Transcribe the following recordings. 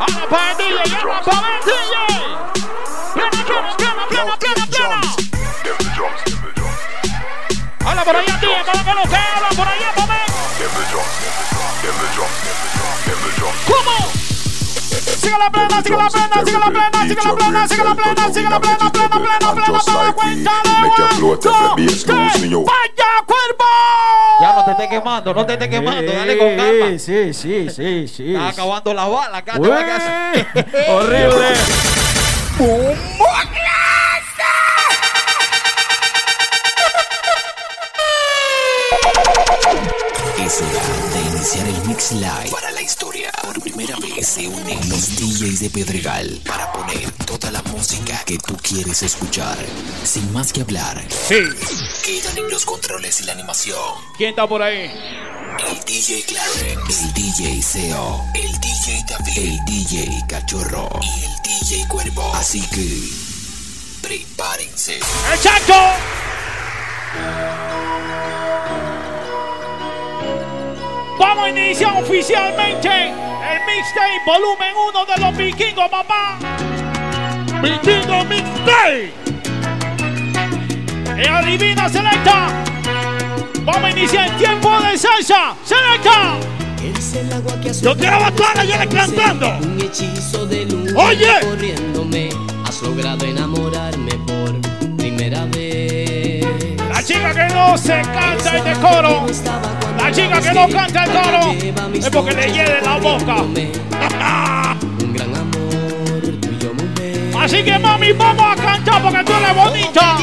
Ahora para el DJ, la plena, sigue la plena, sigue la plena, sigue la plena, sigue la plena, sigue la plena, plena, plena, plena, cuéntale, vaya cuerpo. Ya no te estés quemando, no te estés quemando, dale con calma. Sí, sí, sí, sí. Está acabando la bala, acá horrible. Mix Live para la historia. Por primera vez se unen los DJs de Pedregal para poner toda la música que tú quieres escuchar. Sin más que hablar, Sí. quedan en los controles y la animación. ¿Quién está por ahí? El DJ Clarence, el DJ Seo, el DJ David, el DJ Cachorro y el DJ Cuervo. Así que, prepárense. ¡El Chacho! Vamos a iniciar oficialmente el mixtape volumen 1 de los vikingos, papá. Vikingo Mixtape. Y adivina, selecta. Vamos a iniciar el tiempo de salsa. Selecta. Yo quiero bailar ayer cantando. Un hechizo de luz Oye. corriéndome. Has logrado enamorarme por primera vez. Chica que no se canta el decoro. La chica que no canta el coro es porque le hiede la boca. Un gran amor, tuyo mujer. Así que mami, vamos a cantar porque tú eres bonita.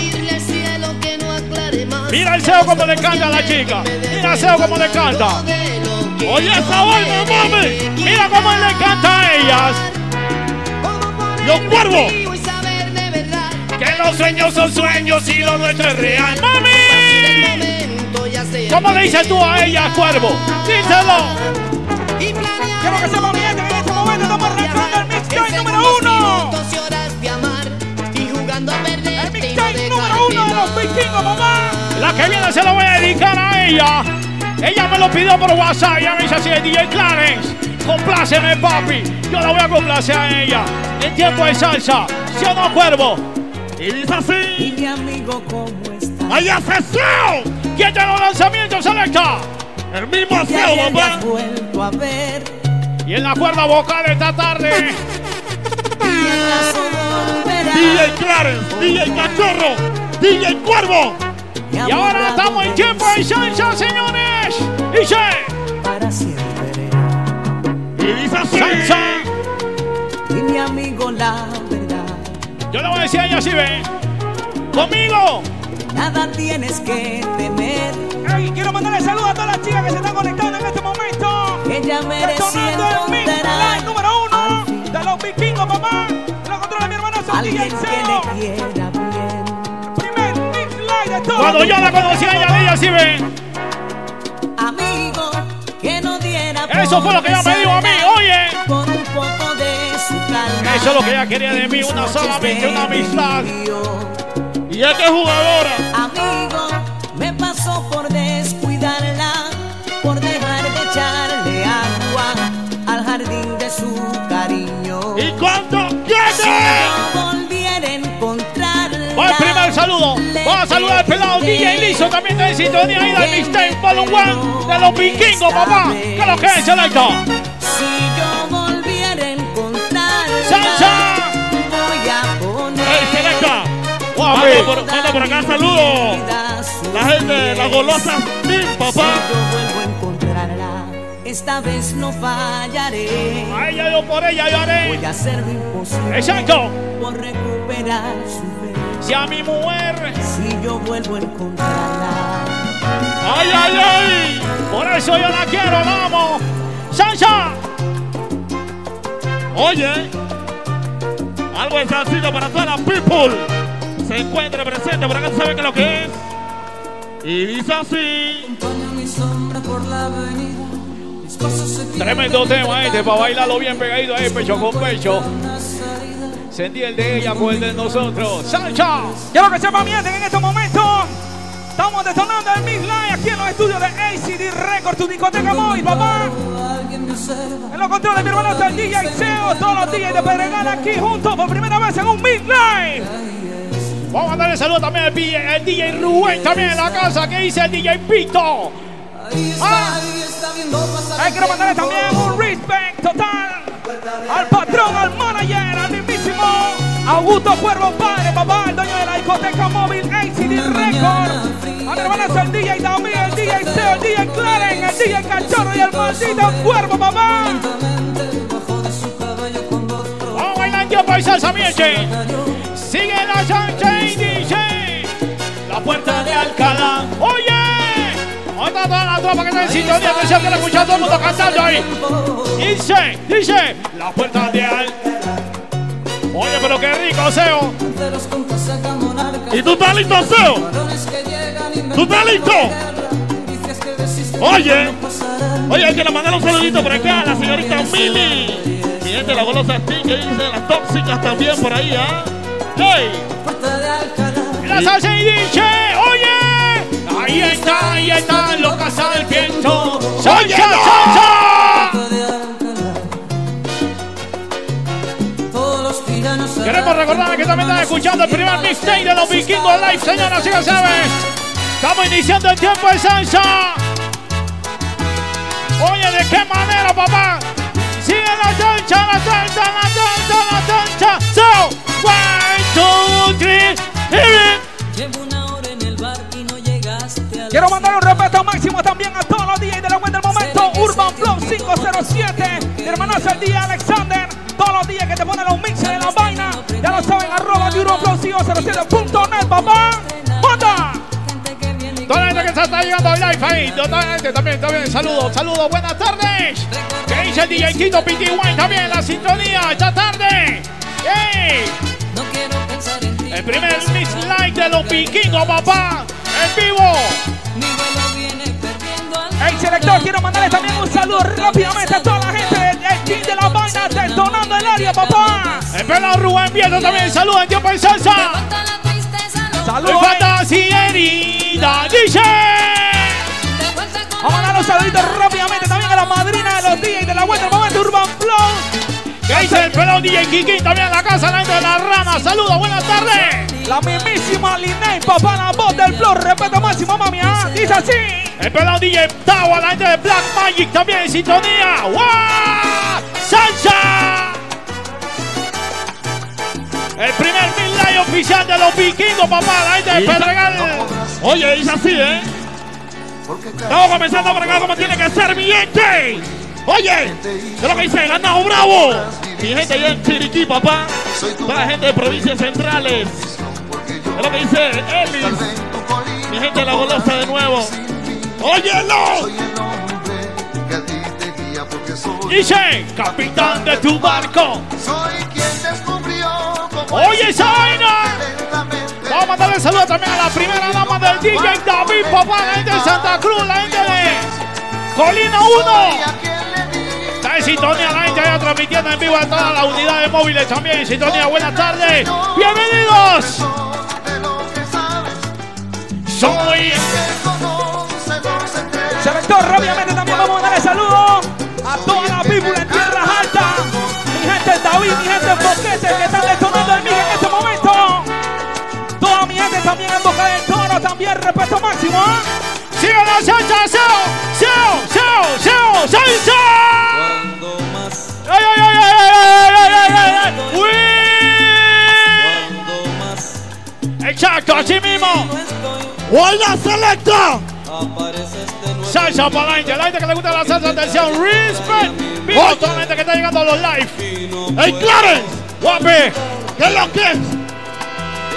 Mira el CEO como le canta a la chica. Mira el CEO como le canta. Oye esa vaina, mami. Mira cómo le canta a ellas. Los cuervos. Que los sueños son sueños y lo nuestro es real. ¡Mami! ¿Cómo le dices tú a ella, cuervo? Díselo. Quiero que que en este momento estamos arrancando el mixtape número uno. El mixtape número uno de los vikingos, mamá. La que viene se la voy a dedicar a ella. Ella me lo pidió por WhatsApp. Ella me dice así, DJ Clarence. Compláceme, papi. Yo la voy a complacer a ella. En tiempo de salsa. ¿Sí o no, cuervo? Y dice así. mi amigo, ¿cómo está? ¡Ay, asesino! ¿Quién tiene los lanzamientos, selecta? El mismo aseo, papá. vuelto a ver. Y en la cuerda vocal esta tarde. DJ Clarence, DJ Cachorro, DJ Cuervo. Y ahora estamos en tiempo de salsa, señores. Dice. Para siempre. Y dice. Salsa. Y mi amigo, la verdad. Yo le voy a decir a ella así, ve. Conmigo. Nada tienes que temer. Ey, quiero mandarle saludos a todas las chicas que se están conectando en este momento. Ella merece el Mix Live número uno de los vikingos, papá. Lo controla mi hermano Santi el CEO. Primer Mix Live de todos. Cuando yo la conocí a ella, le dije así, ve. Amigo, que no diera Eso fue lo que ella me dijo a mí, oye. Con un poco de su calma. Eso es lo que ella quería de mí, una solamente una amistad. Y es que es jugadora. Amigo, me pasó por descuidarla, por dejar de echarle agua al jardín de su cariño. ¿Y cuánto Si quiere? no volviera a encontrarla. Va el primer saludo. Vamos a saludar al pelado DJ Lizo. También está en sintonía ahí del Mixtape Volume 1 de los vikingos, papá. ¿Qué lo que es, Selecta? Manda por, manda por acá saludos. La gente, las golosas, mi papá. Si yo vuelvo a encontrarla, esta vez no fallaré. A ella yo por ella yo haré. Voy a hacer lo imposible Exacto. por recuperar su fe. Si a mi mujer, Si yo vuelvo a encontrarla, ay, ay, ay. Por eso yo la quiero, la amo. ¡Sansa! Oye, algo de para todas las people. Se encuentre presente, por acá tú sabes que lo que es. Y dice así. Tremendo tema este para bailarlo bien pegadito ahí, pecho con pecho. Sentí el de ella con el de nosotros. ¡Salsa! quiero que sepan bien en estos momentos estamos detonando el Mix Live aquí en los estudios de ACD Records tu discoteca móvil, papá. En los controles, mi hermano, está el DJ Seo. Todos los DJs de Pedregal aquí juntos por primera vez en un midnight. Vamos a darle saludo también al DJ, el también en la casa. que dice el DJ Pito? Ah, quiero mandarle también un respect total al patrón, al manager, al mismísimo Augusto Cuervo Padre, papá, el dueño de la discoteca móvil ACD Record. A mi hermano el DJ también, el DJ Seo, el DJ Claren, el DJ Cachorro y el maldito Cuervo, papá. Vamos bailando por salsa, miente. Sigue la chancha y DJ. La puerta de Alcalá. Oye. ¿Dónde está toda la tropa que está en sintonía? Atención que lo escucha todo el mundo cantando ahí. Dice, dice. La puerta de Alcalá. Oye, pero qué rico, Seo. ¿Y tú estás listo, Seo? ¿Tú estás listo? Oye, oye, hay que le mandar un saludito por acá a la señorita Mili. Mi gente, la golosa que dice las tóxicas también por ahí, ¿ah? ¡Hey! La salsa y dice, oye, ahí está, ahí está, el viento. ¡Salsa, salsa! Queremos recordarles que también están escuchando el primer mixtape de los vikingos live, señoras y señores. Estamos iniciando el tiempo de salsa. Oye, ¿de qué manera, papá? Sigue la salsa, la salsa, la salsa, la salsa. So, one, two, three, Llevo una hora en el bar y no llegaste Quiero mandar un respeto máximo también a todos los días de la web del momento. Urban Flow 507. Mi hermano el día Alexander. Todos los días que te ponen los mixes de la vaina. Ya lo saben, arroba de UrbanFlow507.net, papá. ¡Manda! Toda la gente que se está llegando al live ahí, toda la gente también, también, saludos, saludos, buenas tardes. Que dice el DJ Tito PTY también en la sintonía esta tarde. ¡Ey! El primer Miss Light de los vikingos, papá, en vivo. Hey, selector, quiero mandarle también un saludo rápidamente a toda la gente del team de la vaina detonando el área, papá. El pelado Rubén Vieto también, saludos en tiempo en salsa. Saludos. fantasía herida, dice. Vamos a dar los saluditos rápidamente también a la madrina de los DJs de la vuelta del momento Urban Flow. ¿Qué dice el pelón DJ Kiki? También en la casa, la gente de la rama. Saludos, buenas tardes. La mismísima Linney, papá, la voz del flow. Respeto máximo, mami. ¿ah? Dice así. El pelón DJ Tawa, la gente de Black Magic también en sintonía. ¡Wow! ¡Salsa! El primer midnight oficial de los vikingos, papá, la gente de Pedregal. Oye, dice así, ¿eh? Estamos comenzando por acá como tiene que ser, mi gente. Oye, ¿qué es lo que dice? Ganado Bravo. Mi gente allá en Chiriquí, papá. Toda la gente de provincias centrales. Es lo que dice Ellis. Mi gente de la golosa de nuevo. ¡Óyelo! Dice, capitán de tu barco. Soy quien descubrió Oye, esa vaina. Vamos a mandarle saludos también a la primera dama del DJ David, papá, la gente de Santa Cruz, la gente de Colina 1. Está en sintonía la gente ya transmitiendo en vivo a todas las unidades móviles también en sintonía. Buenas tardes. Bienvenidos. Soy. Selector, obviamente también vamos a darle saludos a toda la people en tierras altas. Mi gente David, mi gente Boquete que están detonando el miga en este Boca del Toro, también respeto máximo. ¿eh? ¡Sigue la salsa! ¡Seo! ¡Seo! ¡Seo! ¡Seo! ¡Salsa! ¡Ay, ay, ay, ay, ay, ay, ay, ay, ay! Exacto, así mismo. ¡Buena selecta! Salsa para la gente, la gente que le gusta la salsa, atención, respect. Vivo toda la gente que está llegando a los live. ¡Ey, Clarence! ¡Guapi! ¿Qué es lo que es?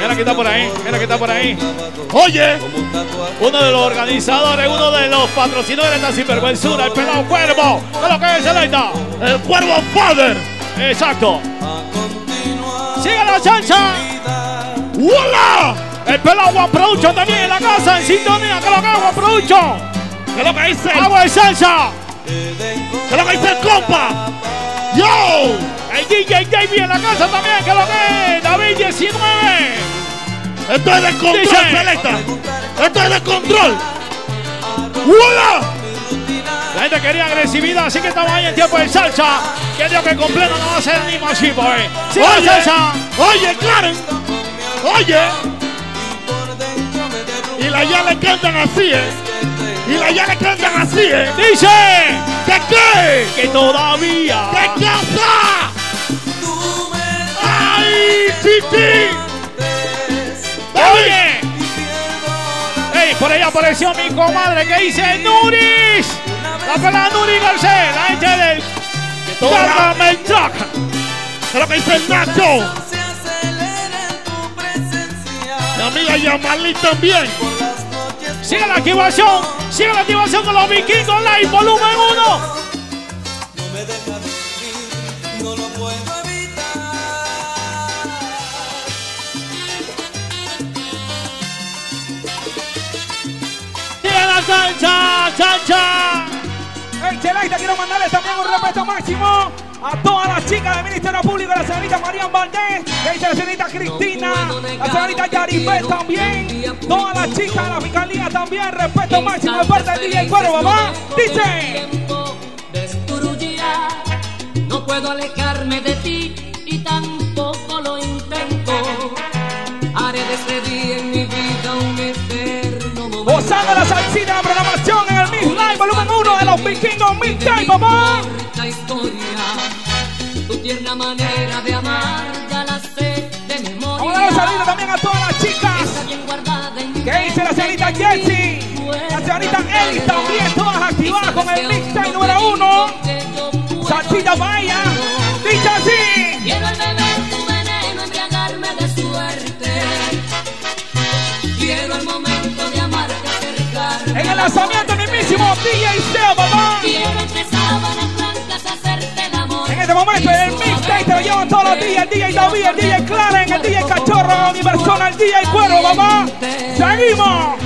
Mira que está por ahí, mira que está por ahí. Oye, uno de los organizadores, uno de los patrocinadores de esta sinvergüenzura, el pelado cuervo. ¿Qué es lo que es, Selecta? El cuervo father. Exacto. Sigue la salsa. ¡Hola! El pelado Juan Production también en la casa, en sintonía. ¿Qué lo que es, Juan Production? ¿Qué lo que dice? ¡Agua de salsa! ¿Qué es lo que dice el compa? ¡Yo! El DJ Davey en la casa también, ¿qué es lo que es? David 19. Esto es de control, Selecta. Esto es de control. ¡Hola! gente quería agresividad, así que estamos ahí en tiempo de salsa. Que Dios que completo no va a ser ni más chipo, eh. oye, salsa. Oye, claro. Oye. Y la ya le cantan así, eh. Y la ya le cantan así, eh. Dice. ¿Que qué? Que todavía. ¿Qué casa? ¡Ay, Titi! ¡Oye! ¡Ey! Por ahí apareció mi comadre que dice ¡Nuris! La pelada Nuri Garcés, la gente del Cárgame el truck. Es lo que dice Nacho. Mi amiga Yamali también. Sigue la activación, sigue la activación con los vikingos live, volumen 1. Salsa, salsa. El Chelaita, quiero mandarles también un respeto máximo a todas las chicas del Ministerio Público, la señorita Marian Valdés, la señorita Cristina, la señorita Yaribet también, todas las chicas de la Fiscalía también, respeto máximo de parte del DJ Cuero, mamá. Dice. No puedo alejarme de ti y tampoco lo intento. Haré de este día Gozando la salsita la programación en el Miss Live, volumen 1 de los vikingos Midday, papá. Esta historia, tu tierna manera de amar, ya la sé de memoria. Vamos a salida también a todas las chicas. Que dice la señorita Jessie, la señorita Ellie también, todas activadas con el mixtape número 1. Salsita vaya, lanzamiento mismísimo DJ amor. En este momento el mixtape te lo llevan todos los días, el DJ David, el DJ Clarence, el DJ Cachorro, Universal, el DJ Cuero, papá. Seguimos.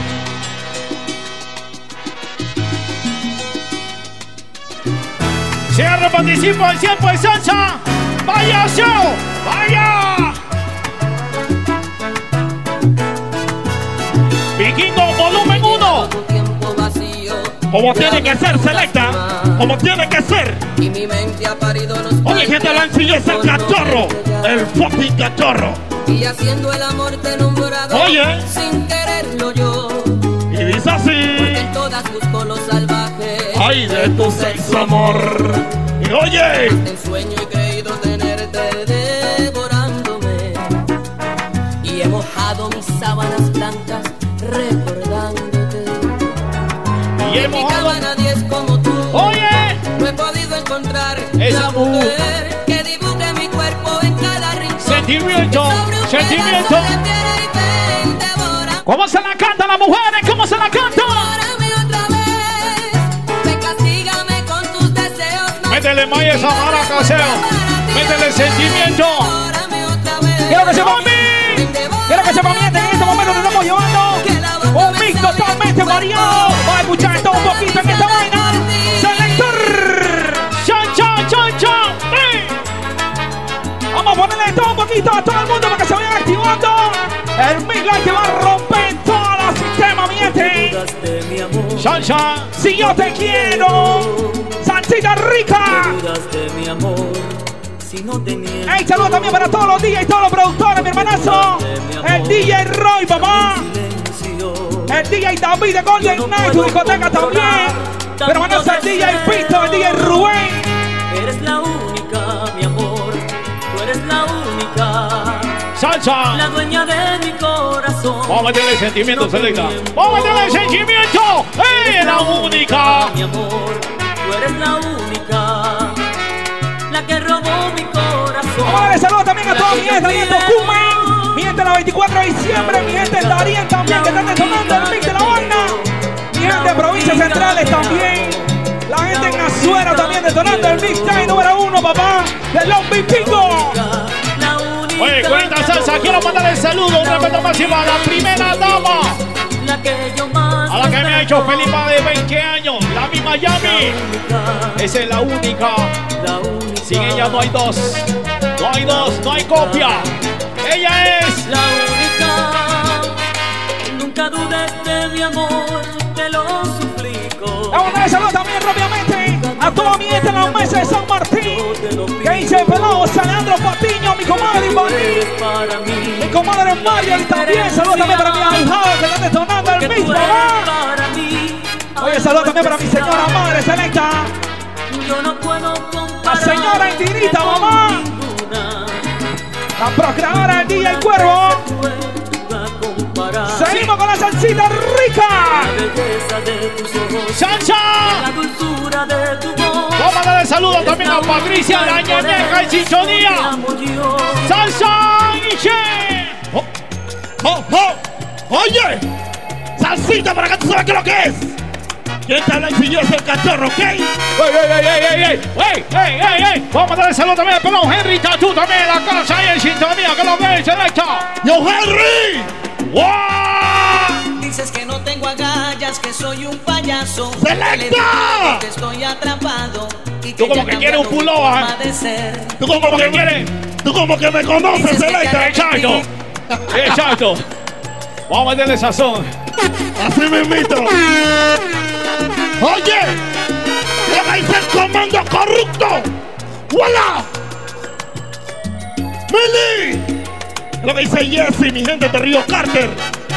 Cierre participo tiempo de salsa. ¡Vaya show! ¡Vaya! Como tiene que ser, selecta. Como tiene que ser. Y mi mente ha parido los Oye, que te lo enseñó ese cachorro. El fucking cachorro. Y haciendo el amor te nombrado. Oye. Sin quererlo yo. Y dice así. En todas busco lo salvaje. Ay, de tu sexo amor. Y oye. En sueño he creído tenerte devorándome. Y he mojado mis sábanas Y hemos cama nadie es como tú. Oye. No he podido encontrar Esa la mujer que dibuje mi cuerpo en cada rincón. Sentimiento, sentimiento. ¿Cómo se la cantan las mujeres? ¿Cómo se la más Métele más esa maraca, Seo. Métele sentimiento. Quiero que se mami. Quiero que se mamiente en este momento te estamos llevando un mix totalmente variado. Vamos a escuchar todo un poquito en esta vaina. Selector. ¡Chan, chan, chan, chan! ¡Ey! Vamos a ponerle todo un poquito a todo el mundo para que se vayan activando. El mix live que va a romper todo el sistema, miente. ¡Chan, chan! Si yo te quiero, salsita rica. mi si no saludos también para todos los DJs y todos los productores, mi hermanazo. El DJ Roy, papá. El DJ David de Golden Night, tu discoteca también. Mi hermanazo, el DJ Pito, el DJ Rubén. Eres la única, mi amor, tú eres la única, ¡Salsa! la dueña de mi corazón. Vamos a meterle sentimiento, selecta. ¡Vamos a meterle sentimiento! ¡Ey, la única! Mi amor, tú eres la única, la que robó mi corazón. Vamos a darle saludos también a toda mi gente ahí en Tocumen. Mi gente la 24 de diciembre, mi gente en Darien también, que están detonando el mix de la banda. Mi gente de provincias centrales también. La gente en Azuero también detonando el mix time número uno, papá, de Long Beach Pingo. La única Oye, cuenta salsa, quiero mandar el saludo, un respeto máximo a la primera dama, la que yo más a la que me ha hecho feliz más de 20 años, la misma Yami. Esa es la única, la única, sin ella no hay dos, no hay dos, no hay copia. Ella es la única. Nunca dudes de mi amor, te lo suplico. Vamos a saludos también obviamente a toda mi gente en la mesa de San Martín. Que dice el pelado Sandro Patiño, mi comadre Ivani. Mi comadre Mario y también saludos también para mi ahijado que está detonando el mismo. Oye, saludos también para mi señora madre selecta. La señora Intinita, mamá. La procreadora del DJ Cuervo. Seguimos con la salsita rica. Vamos a darle saludos también a Patricia, la ñañeja y sintonía. ¡Salsa oh, oh, oh. Oye, salsita para que tú sabes qué es lo que es. ¿Quién te habla y yo soy el cachorro, ok? ¡Ey, ey, ey, ey, ey! ¡Ey, ey, ey, ey! Vamos a darle saludos también al pelón Henry Tatu también la casa ahí en sintonía, que lo es, selecta. ¡Yo, Henry! ¡Wow! Dices que no tengo agallas, que soy un payaso. ¡Selecta! Que estoy atrapado. Y tú como que quieres un pullover. Tú como que quieres. Tú como que me conoces, Selecta. Exacto. Exacto. Vamos a meterle sazón. Así me invito. Oye, que dice el comando corrupto. ¡Hola! ¡Mili! Lo que dice Jesse, mi gente de Río Carter.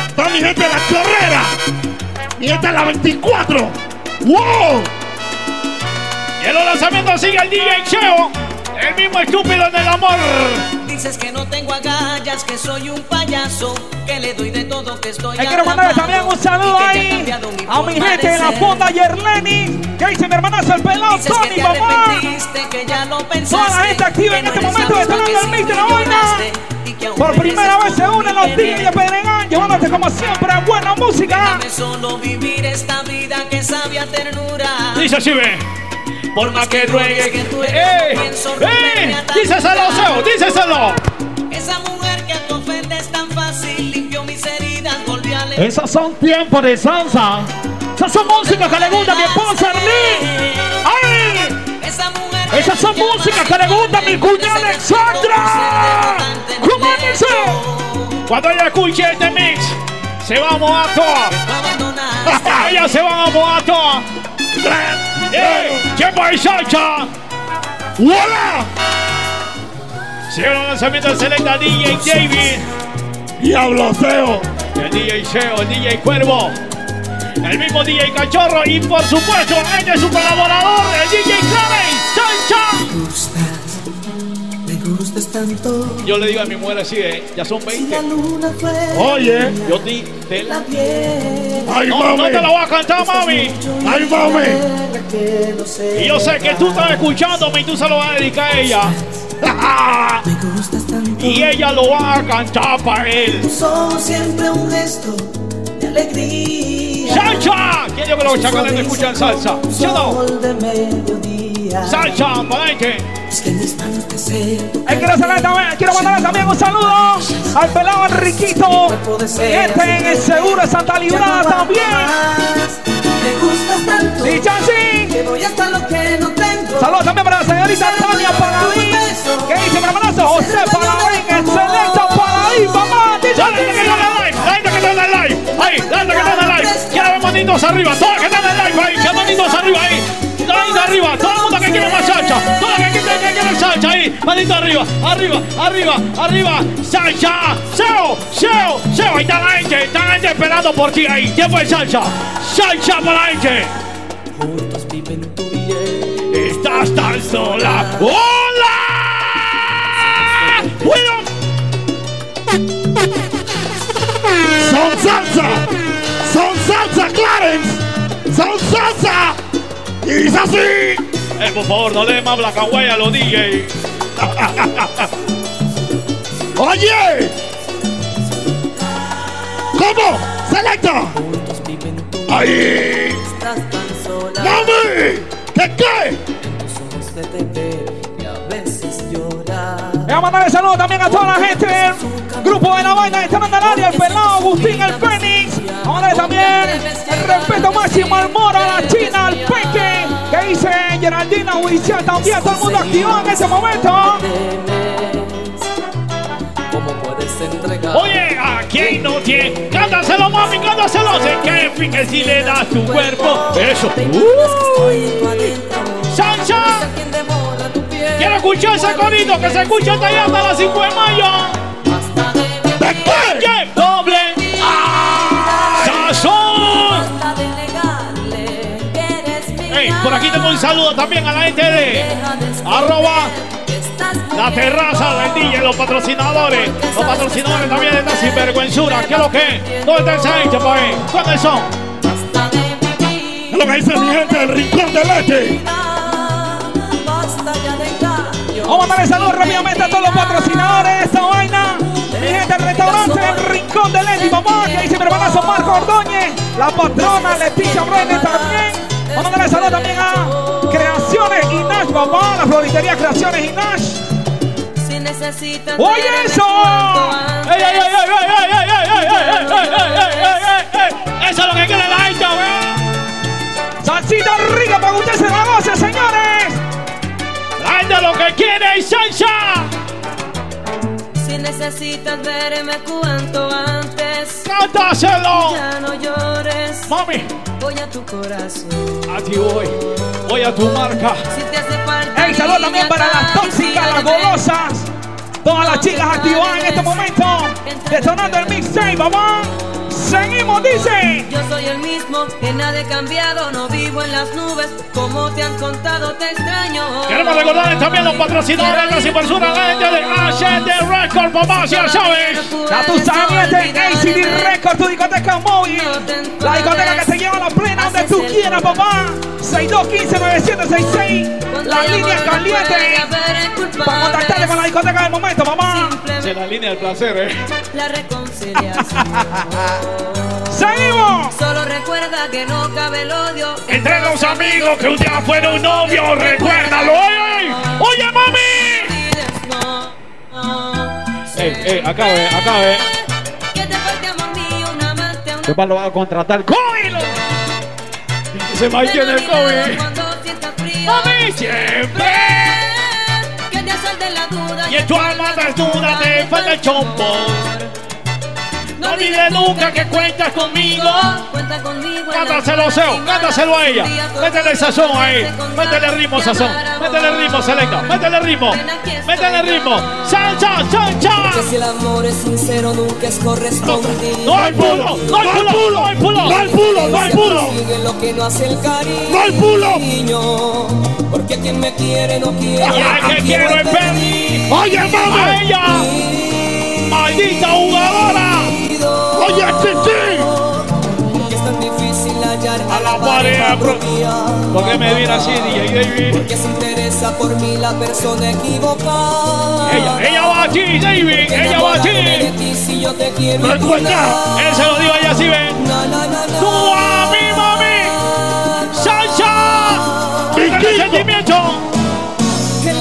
Está mi gente de la chorrera. Mi gente de la 24. ¡Wow! Y en los lanzamientos sigue el DJ Cheo. El mismo estúpido en el amor. Dices que no tengo agallas, que soy un payaso, que le doy de todo, que estoy. Le quiero mandar también un saludo ahí a mi gente de la fonda Yerleni. Que dice mi hermanazo el pelado Tony, mamá. Que ya lo Toda la gente activa en este momento está dando el mix de la vaina. Por primera vez se unen los DJs de Pedregal, llevándote como siempre buena música. solo vivir esta vida que sabia ternura. Dice así, ve. Por más que ruegue que tú eres ¡Eh! ¡Eh! ¡Díceselo, Seo! ¡Díceselo! Esa mujer que te ofende es tan fácil, limpió mis heridas, volvió a leer. Esos son tiempos de salsa. Esas son músicas que le gusta a mi esposa Arlene. ¡Ay! Esa mujer Esas son músicas que le gusta a mi cuñada Alexandra. ¿Cómo? Cuando ella escuche este mix, se va a mojar toda. Ella se va a mojar toda. ¡Eh! ¡Tiempo de salsa! ¡Hola! Sigue el lanzamiento del selecta DJ David. Diablo Seo. El DJ Seo, el DJ Cuervo. El mismo DJ Cachorro. Y por supuesto, este es su colaborador, el DJ Clarence. ¡Salsa! Me gustas tanto. Yo le digo a mi mujer así, ¿eh? ya son 20. luna fue Oye, yo di. Te la piel. Ay, no, mami. No te la voy a cantar, mami. Ay, mami. Y yo sé que tú estás escuchándome y tú se lo vas a dedicar a ella. Me gustas tanto. Y ella lo va a cantar para él. Sos siempre un gesto de alegría. ¡Salsa! ¿Quién dijo que los chacales no escuchan salsa? ¿Sí o no? ¡Salsa! ¡Para adelante! Es que en mis manos te siento. Ay, quiero, saludarle también, quiero mandarle también un saludo al pelado Enriquito. Gente en el seguro de Santa Librada también. Me gustas tanto. Y Chansi. Que voy hasta lo que no tengo. Saludos también para la señorita Tania Paladín. ¿Qué dice mi hermanazo? José Paladín, excelente Paladín, mamá. Dice ¡Dale que está en live! ¡Dale que está en live! ¡Ahí! ¡Dale que está en live! ¡Quiero ver manitos arriba! ¡Todos que están en el live ahí! ¡Que manitos arriba ahí! ¡Ahí arriba! ¡Todo el mundo que quiere más salsa! ¡Todo el que quiere, que quiere salsa ahí! ¡Manito arriba! ¡Arriba! ¡Arriba! ¡Arriba! ¡Salsa! ¡Seo! ¡Seo! ¡Seo! Ahí está la gente! ¡Está la gente esperando por ti ahí! ¡Tiempo de salsa! ¡Salsa para la gente! Juntos viven y él. ¡Estás tan sola! ¡Hola! ¡Bueno! ¡Son salsa! ¡Son salsa, Clarence! ¡Son salsa! ¡Y dice así! Eh, por favor, no le más white a los DJ. ¡Oye! ¿Cómo? ¡Selecta! ¡Ahí! estás tan sola. ¡Mami! ¿Qué qué? En tus ojos se te ve y a veces llorar. Voy a mandarle saludos también a toda la gente del grupo de la vaina de Candelaria, el pelado Agustín, el Fénix. Ahora también el respeto máximo al Mora, a la China, al Peque, que dice Geraldina Huichel también, todo el mundo activado en ese momento. Oye, ¿a quién no tiene? Cántaselo, mami, cántaselo. Sé que finge si le das tu cuerpo. Eso. Uh. ¡Sancha! Quiero escuchar ese corito que se escucha hasta allá hasta las 5 de mayo. ¡Doble! Por aquí tengo un saludo también a la gente de arroba la terraza del DJ, los patrocinadores. Los patrocinadores también de esta sinvergüenzura. ¿Qué es lo que? ¿Dónde está esa gente, pues? ¿Dónde son? Es lo que dice mi gente del Rincón del Leche. Vamos a darle saludos rápidamente a todos los patrocinadores de esta vaina. Mi gente del restaurante El Rincón del Leche, mamá, que dice mi hermanazo Marco Ordóñez, la patrona Leticia Brenes también. Vamos a darle saludos también a Creaciones Inash, mamá, la floritería Creaciones Inash. Si necesitas ¡Oye eso! ¡Ey, ey, ey, ey, ey, ey, ey, ey, ey, ey, ey, ey, ey, ey! Eso es lo que quiere la gente, weón. Salsita rica para que usted se la goce, señores. La gente lo que quiere es salsa. Si necesitas verme cuanto antes. ¡Cántaselo! Ya no llores. Mami, Voy a tu corazón. a ti voy. Voy a tu marca. Si te hace falta. Hey, saludos también para las tóxicas, las golosas. Todas las chicas activadas en este momento. Detonando el mixtape, mamá. Seguimos, dice. Yo soy el mismo, que nada he cambiado, no vivo en las nubes. Como te han contado, te extraño. Queremos recordarles también los patrocinadores de la Supersura, la gente de HD Record, papá, ya sabes. Tú sabes, de ACD Record, tu discoteca móvil. La discoteca que se lleva a la plena donde tú quieras, papá. 6215-9766. La línea caliente. Para contactarte con la discoteca del momento, mamá. Es la línea del placer, eh. La reconciliación. Seguimos. Solo recuerda que no cabe el odio. Entre los amigos que un día fueron novios, recuérdalo. ¡Oye, oye, mami! Ey, ey, acabe, acabe. ¿Qué más lo va a contratar? ¡Cógelo! Ese maíz tiene el COVID. ¡Mami, siempre! Que te asalte la duda. Y en tu alma desnuda te falta el chombo. No olvides nunca que cuentas conmigo. Cuenta conmigo. Cántaselo, la Seo, cántaselo a ella. Métele sazón ahí. Métele ritmo, sazón. Métele ritmo, selecta. Métele ritmo. Métele ritmo. Salsa, salsa. Que si el amor es sincero nunca es correspondido. No hay pulo, no hay pulo, no hay pulo. No hay pulo, no hay pulo. Sigue lo que no hace el cariño. No hay pulo. Porque quien me quiere no quiere. A que quiero es. Oye, A mami. ella, maldita jugadora. Oye, chichi. Porque es tan difícil hallar A la pareja, bro. propia. ¿Por qué me viene así, DJ David? Que se interesa por mí la persona equivocada. Ella, ella va aquí, David. Ella va aquí. ti si yo te quiero Recuerda, Él se lo digo a ella así, ven. Na, na, na, na. Tú a mí, mami. Salsa. Vikingo.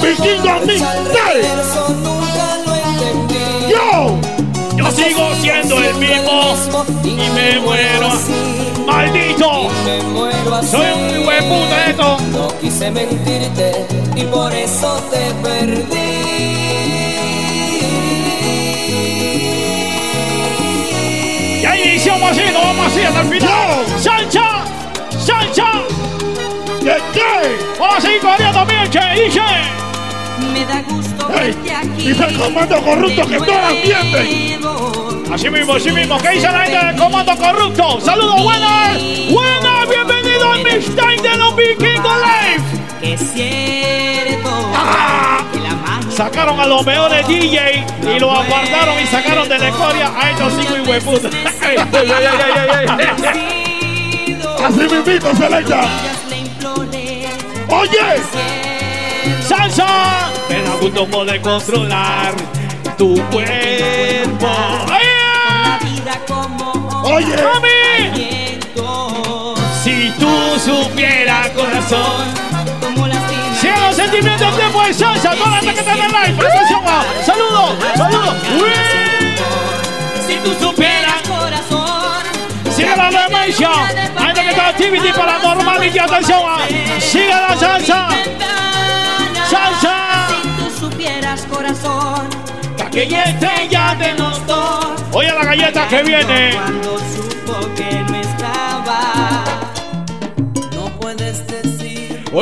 Vikingo amor siendo el mismo. Y me muero. Maldito. Me muero así. Soy un buen esto. No quise mentirte y por eso te perdí. Ya iniciamos así, no vamos así hasta el final. Salsa. Salsa. ¿Qué qué? Vamos a seguir corriendo también, che. Me da gusto verte aquí. dice el comando corrupto que todas mienten. Así mismo, así mismo. ¿Qué dice la gente del comando corrupto? Saludos, buenas. Buenas, bienvenido al mixtape de los Vikingos Live. Que es cierto. Ah. Sacaron a los mejores DJ y los apartaron y sacaron de la escoria a estos cinco ey. Así mismito, selecta. Oye, Salsa, me da gusto poder controlar tu cuerpo. Como oye. ¡Mami! Si tú supieras, corazón. Como las los sentimientos de salsa. Toda la que el live. Atención. Saludos, saludos. Uy. Si tú supieras. corazón. Sigue la demencia. Hay que está activity para normality. Atención, sigue la salsa. Salsa. Si tú supieras corazón. Aquella estrella de los dos. Oye la galleta que viene. Cuando supo que no estaba. No puedes decir ¡Ey, ey, ey,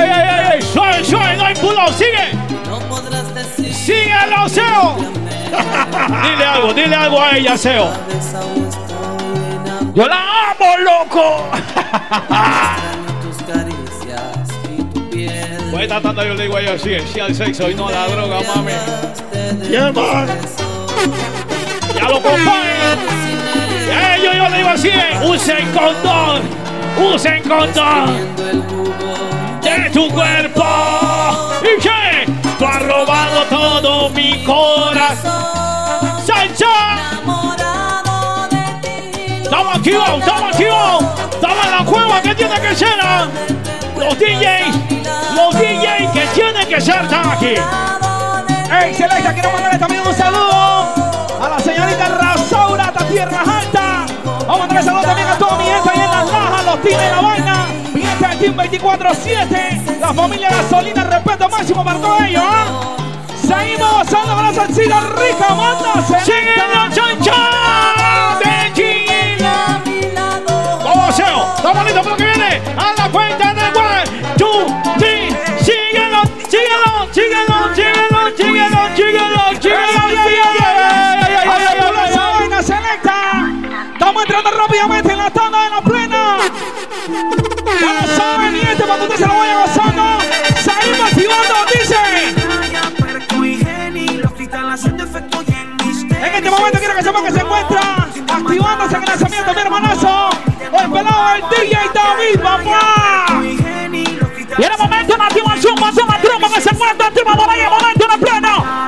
ey, ey, ey! ¡Suave, suave! ¡No hay pulo! ¡Sigue! Síguelo, Seo. dile algo, dile algo a ella, Seo. Yo la amo, loco. Pues tratando, yo le digo a ella, sí, sí al sexo y no a la droga, mami. Yeah, man. Ya lo compadre. Yo, yo le digo así, usen condón, usen condón de tu cuerpo. ¿Y qué? Tú has robado todo mi corazón. ¡Sancha! Estamos activados, estamos activados. Estamos en la cueva que tiene que ser. ¿ah? Los DJs, DJs que tienen que ser aquí. Hey, Selecta, quiero mandarle también un saludo a la señorita Rasaura de Tierras Altas. Vamos a mandarle saludo también a toda mi gente ahí en las lajas, los tiene la vaina. Mi gente del Team 24-7. La familia Gasolina, respeto máximo para todos ellos. ¿ah? Seguimos gozando con la salsita rica, manda ¡Sigue la chancha! Ya lo saben, mi gente, cuando usted se lo vaya gozando. Seguimos activando, dice. En este momento quiero que sepan que se encuentra activándose en el lanzamiento, mi hermanazo. El pelado del DJ David, papá. Y en el momento en activación, más una trompa que se encuentra activado ahí, el momento en el pleno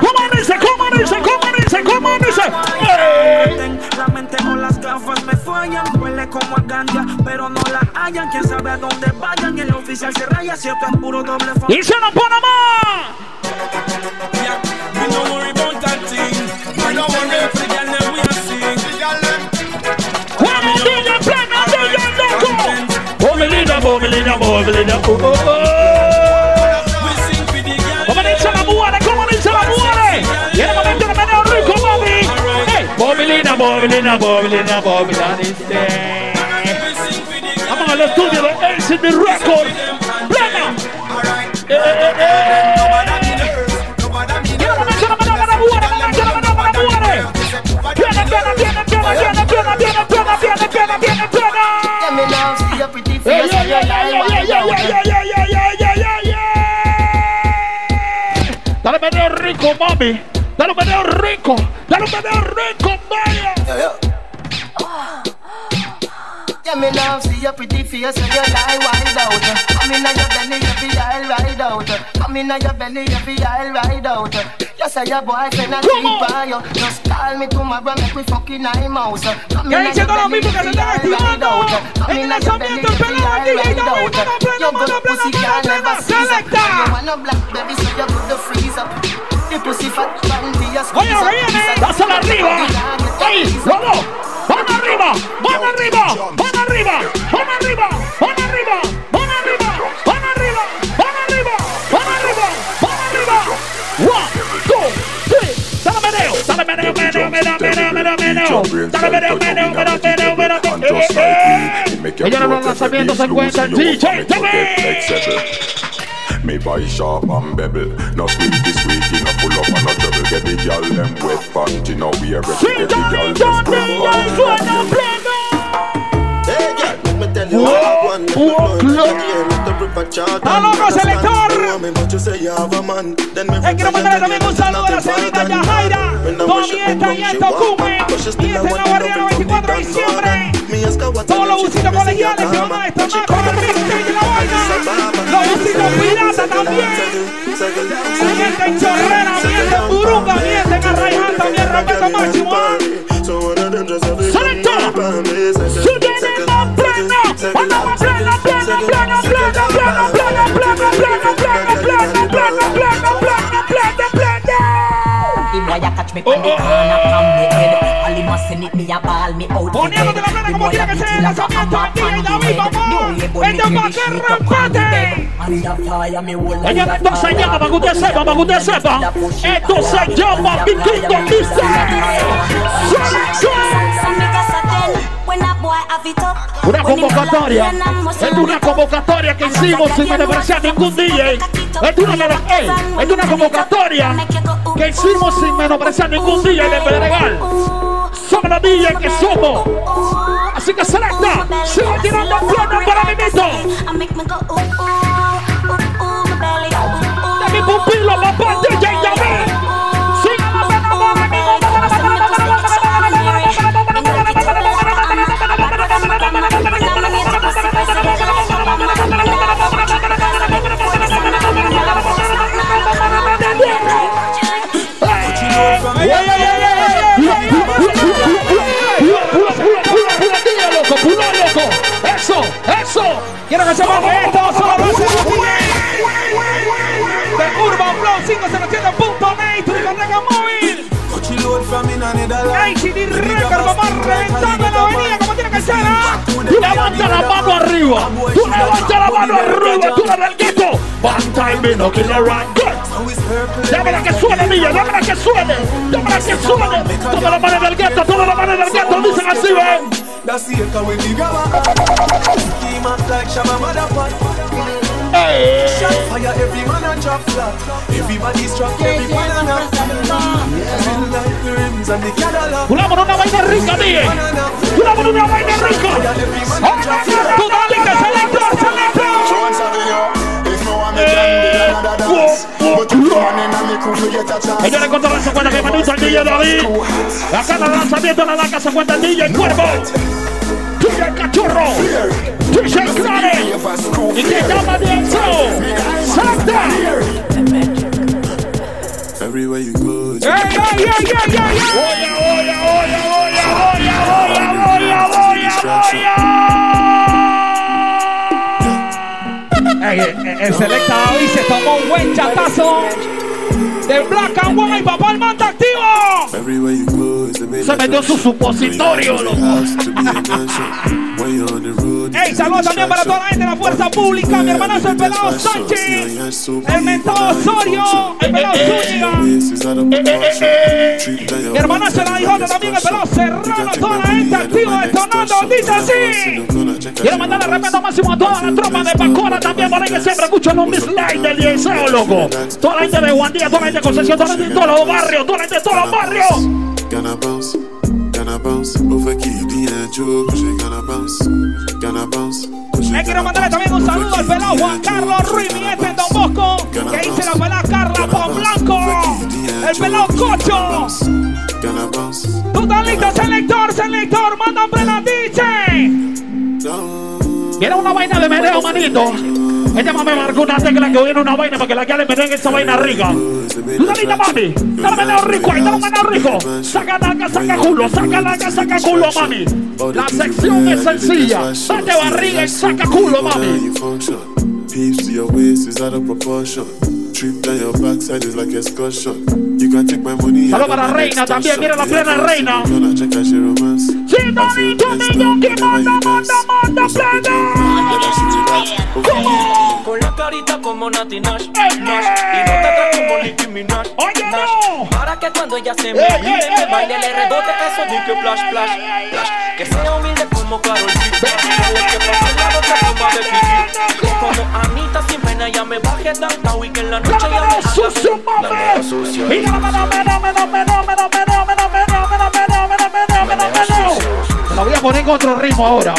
se coman y se coman se coman las gafas me fallan, huele como a ganja, pero no la hallan. Quién sabe a dónde vayan, el oficial se raya, si esto puro doble fan. Me viene, viene. Ey, ey, ey, ey, ey, ey, ey, ey, ey, ey, ey, ey, ey. Dale meneo rico, mami. Dale un meneo rico. Dale un meneo rico, Mario. Yo, yo. Yeah, me love, see your pretty face and your eye wide out. Come in on your belly, every aisle ride out. Come in on your belly, every aisle ride out. You say your boyfriend a cheat by you. Just call me tomorrow, make me fucking eye mouse. Come in on your belly, every aisle ride out. Come in on your belly, every aisle ride out. Your good pussy can never freeze up. You want a black baby, so you put the freezer. Oye, viene. Dásela arriba. Ahí, vamos. Van arriba. Van arriba. Van arriba. Van arriba. Van arriba. Van arriba. Van arriba. Van arriba. Van arriba. Van arriba. One, two, three. Dale meneo. Dale meneo, meneo, meneo, meneo, meneo, meneo. Dale meneo, meneo, meneo, meneo, meneo. Eh, eh. Ella en los lanzamientos el DJ. Me buy sharp and bevel. No sweet this week, no full up and no trouble. Get the girl them wet panty, now we are ready. Get the girl them spread Hey one. ¡Aló, selector! Es que no mandarle también un saludo a la señorita Yajaira. Comienza y esto cume. Y este es la guardia 24 de diciembre. Todos los busitos colegiales que van a más con el y la vaina. Los busitos piratas también. Miente en Chorrera, miente en Burunga, miente en Arraiján también. Respeto máximo. ¡Selector! me oh, on the corner from the All must me a ball me out the The boy a I para que usted sepa, para que usted sepa Esto se llama Piquito Mister Una convocatoria, es una convocatoria que hicimos sin menospreciar ningún DJ. es una, es una convocatoria que hicimos sin menospreciar ningún día de Pedregal. Somos los DJs que somos. Así que selecta, sigo tirando plano para mi mito. De mi pupilo, papá DJ David. Eso. Quiero que sepan que esto solo lo hace de Urban Flow 507.net, tu discoteca móvil. ACD Record, vamos reventando la avenida como tiene que ser. Tú levanta la mano arriba, tú levanta la mano arriba, tú la del gueto. One time in okay, around good. Llámala que suene, niña, llámala que suene, llámala que suene. Todas las manos del gueto, todas las manos del gueto, dicen así, ven. That's the echo when we grab a Scheme up like Shabba Motherfucker Hey. Shot fire, every man a drop flat. Everybody's struck, every man a knock. Feel like the rims and the Cadillac. Pulamos una vaina rica, dije Pulamos una vaina rica Tú dale que se le Ella le contó la cuenta que manito al DJ David. La cara de lanzamiento la laca se cuenta el DJ Cuervo. DJ Cachorro. DJ Clare. Y que llama Dienzo. Salta. Everywhere you go. ¡Ey, ey, ey, ey, ey! ¡Oya, oya, oya, oya, oya, oya, oya, oya, oya! El selecta David se tomó un buen chatazo de Black and White, papá el manda activo. Se metió su supositorio, loco. Ey, saludos también para toda la gente de la fuerza pública. Mi hermano es el pelado Sánchez. El mentado Osorio. El pelado Zúñiga. Mi hermano es el hijo también. El pelado Serrano. Toda la gente activa detonando. Dice así. Quiero mandarle respeto máximo a toda la tropa de Pacora también. Por ahí que siempre escuchan los mislikes del Diezeo, loco. Toda la gente de Guandía, toda la gente de Concesión, toda la gente de todos los barrios. Toda la gente de todos los barrios. Me quiero mandarle también un saludo al pelado Juan Carlos Ruiz, mi este Don Bosco, que dice la pelada Carla Pon Blanco, el pelado Cocho. Tú estás listo, selector, selector, manda la DJ. Quiero una vaina de meneo, manito. Ella me marcó una tecla que viene una vaina para que la que le meten esa vaina rica. Lalita mami, dale meneo rico ahí, dale meneo rico. Saca naca, saca culo, saca naca, saca culo, mami. La sección es sencilla. Date barriga y saca culo, mami. Peeps to your waist is out of proportion. Trip down your backside is like excursion. You can take my money. Salud para Reina también, mira la plena Reina. Sí, bonito, niño, que manda, manda, manda, plena. Con la carita como Nati Nash, Nash. Y no te atrás como Nicki Minaj, Oye, no. Para que cuando ella se me mire, me baile, le rebote eso, ni que flash, flash, flash. Que sea humilde como Karol G. Que pase la boca como de Kiki Como Anita sin pena, ya me baje downtown Y que en la noche ya me sucio, mami Se la voy a poner en otro ritmo ahora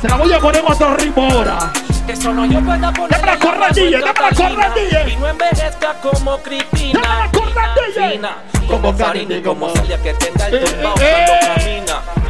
Se la voy a poner en otro ritmo ahora eso no yo pueda poner Dame la corredilla, dame la corredilla Y no envejezca como Cristina Dame la corredilla Como Farina y como Celia que tenga el tumbao cuando camina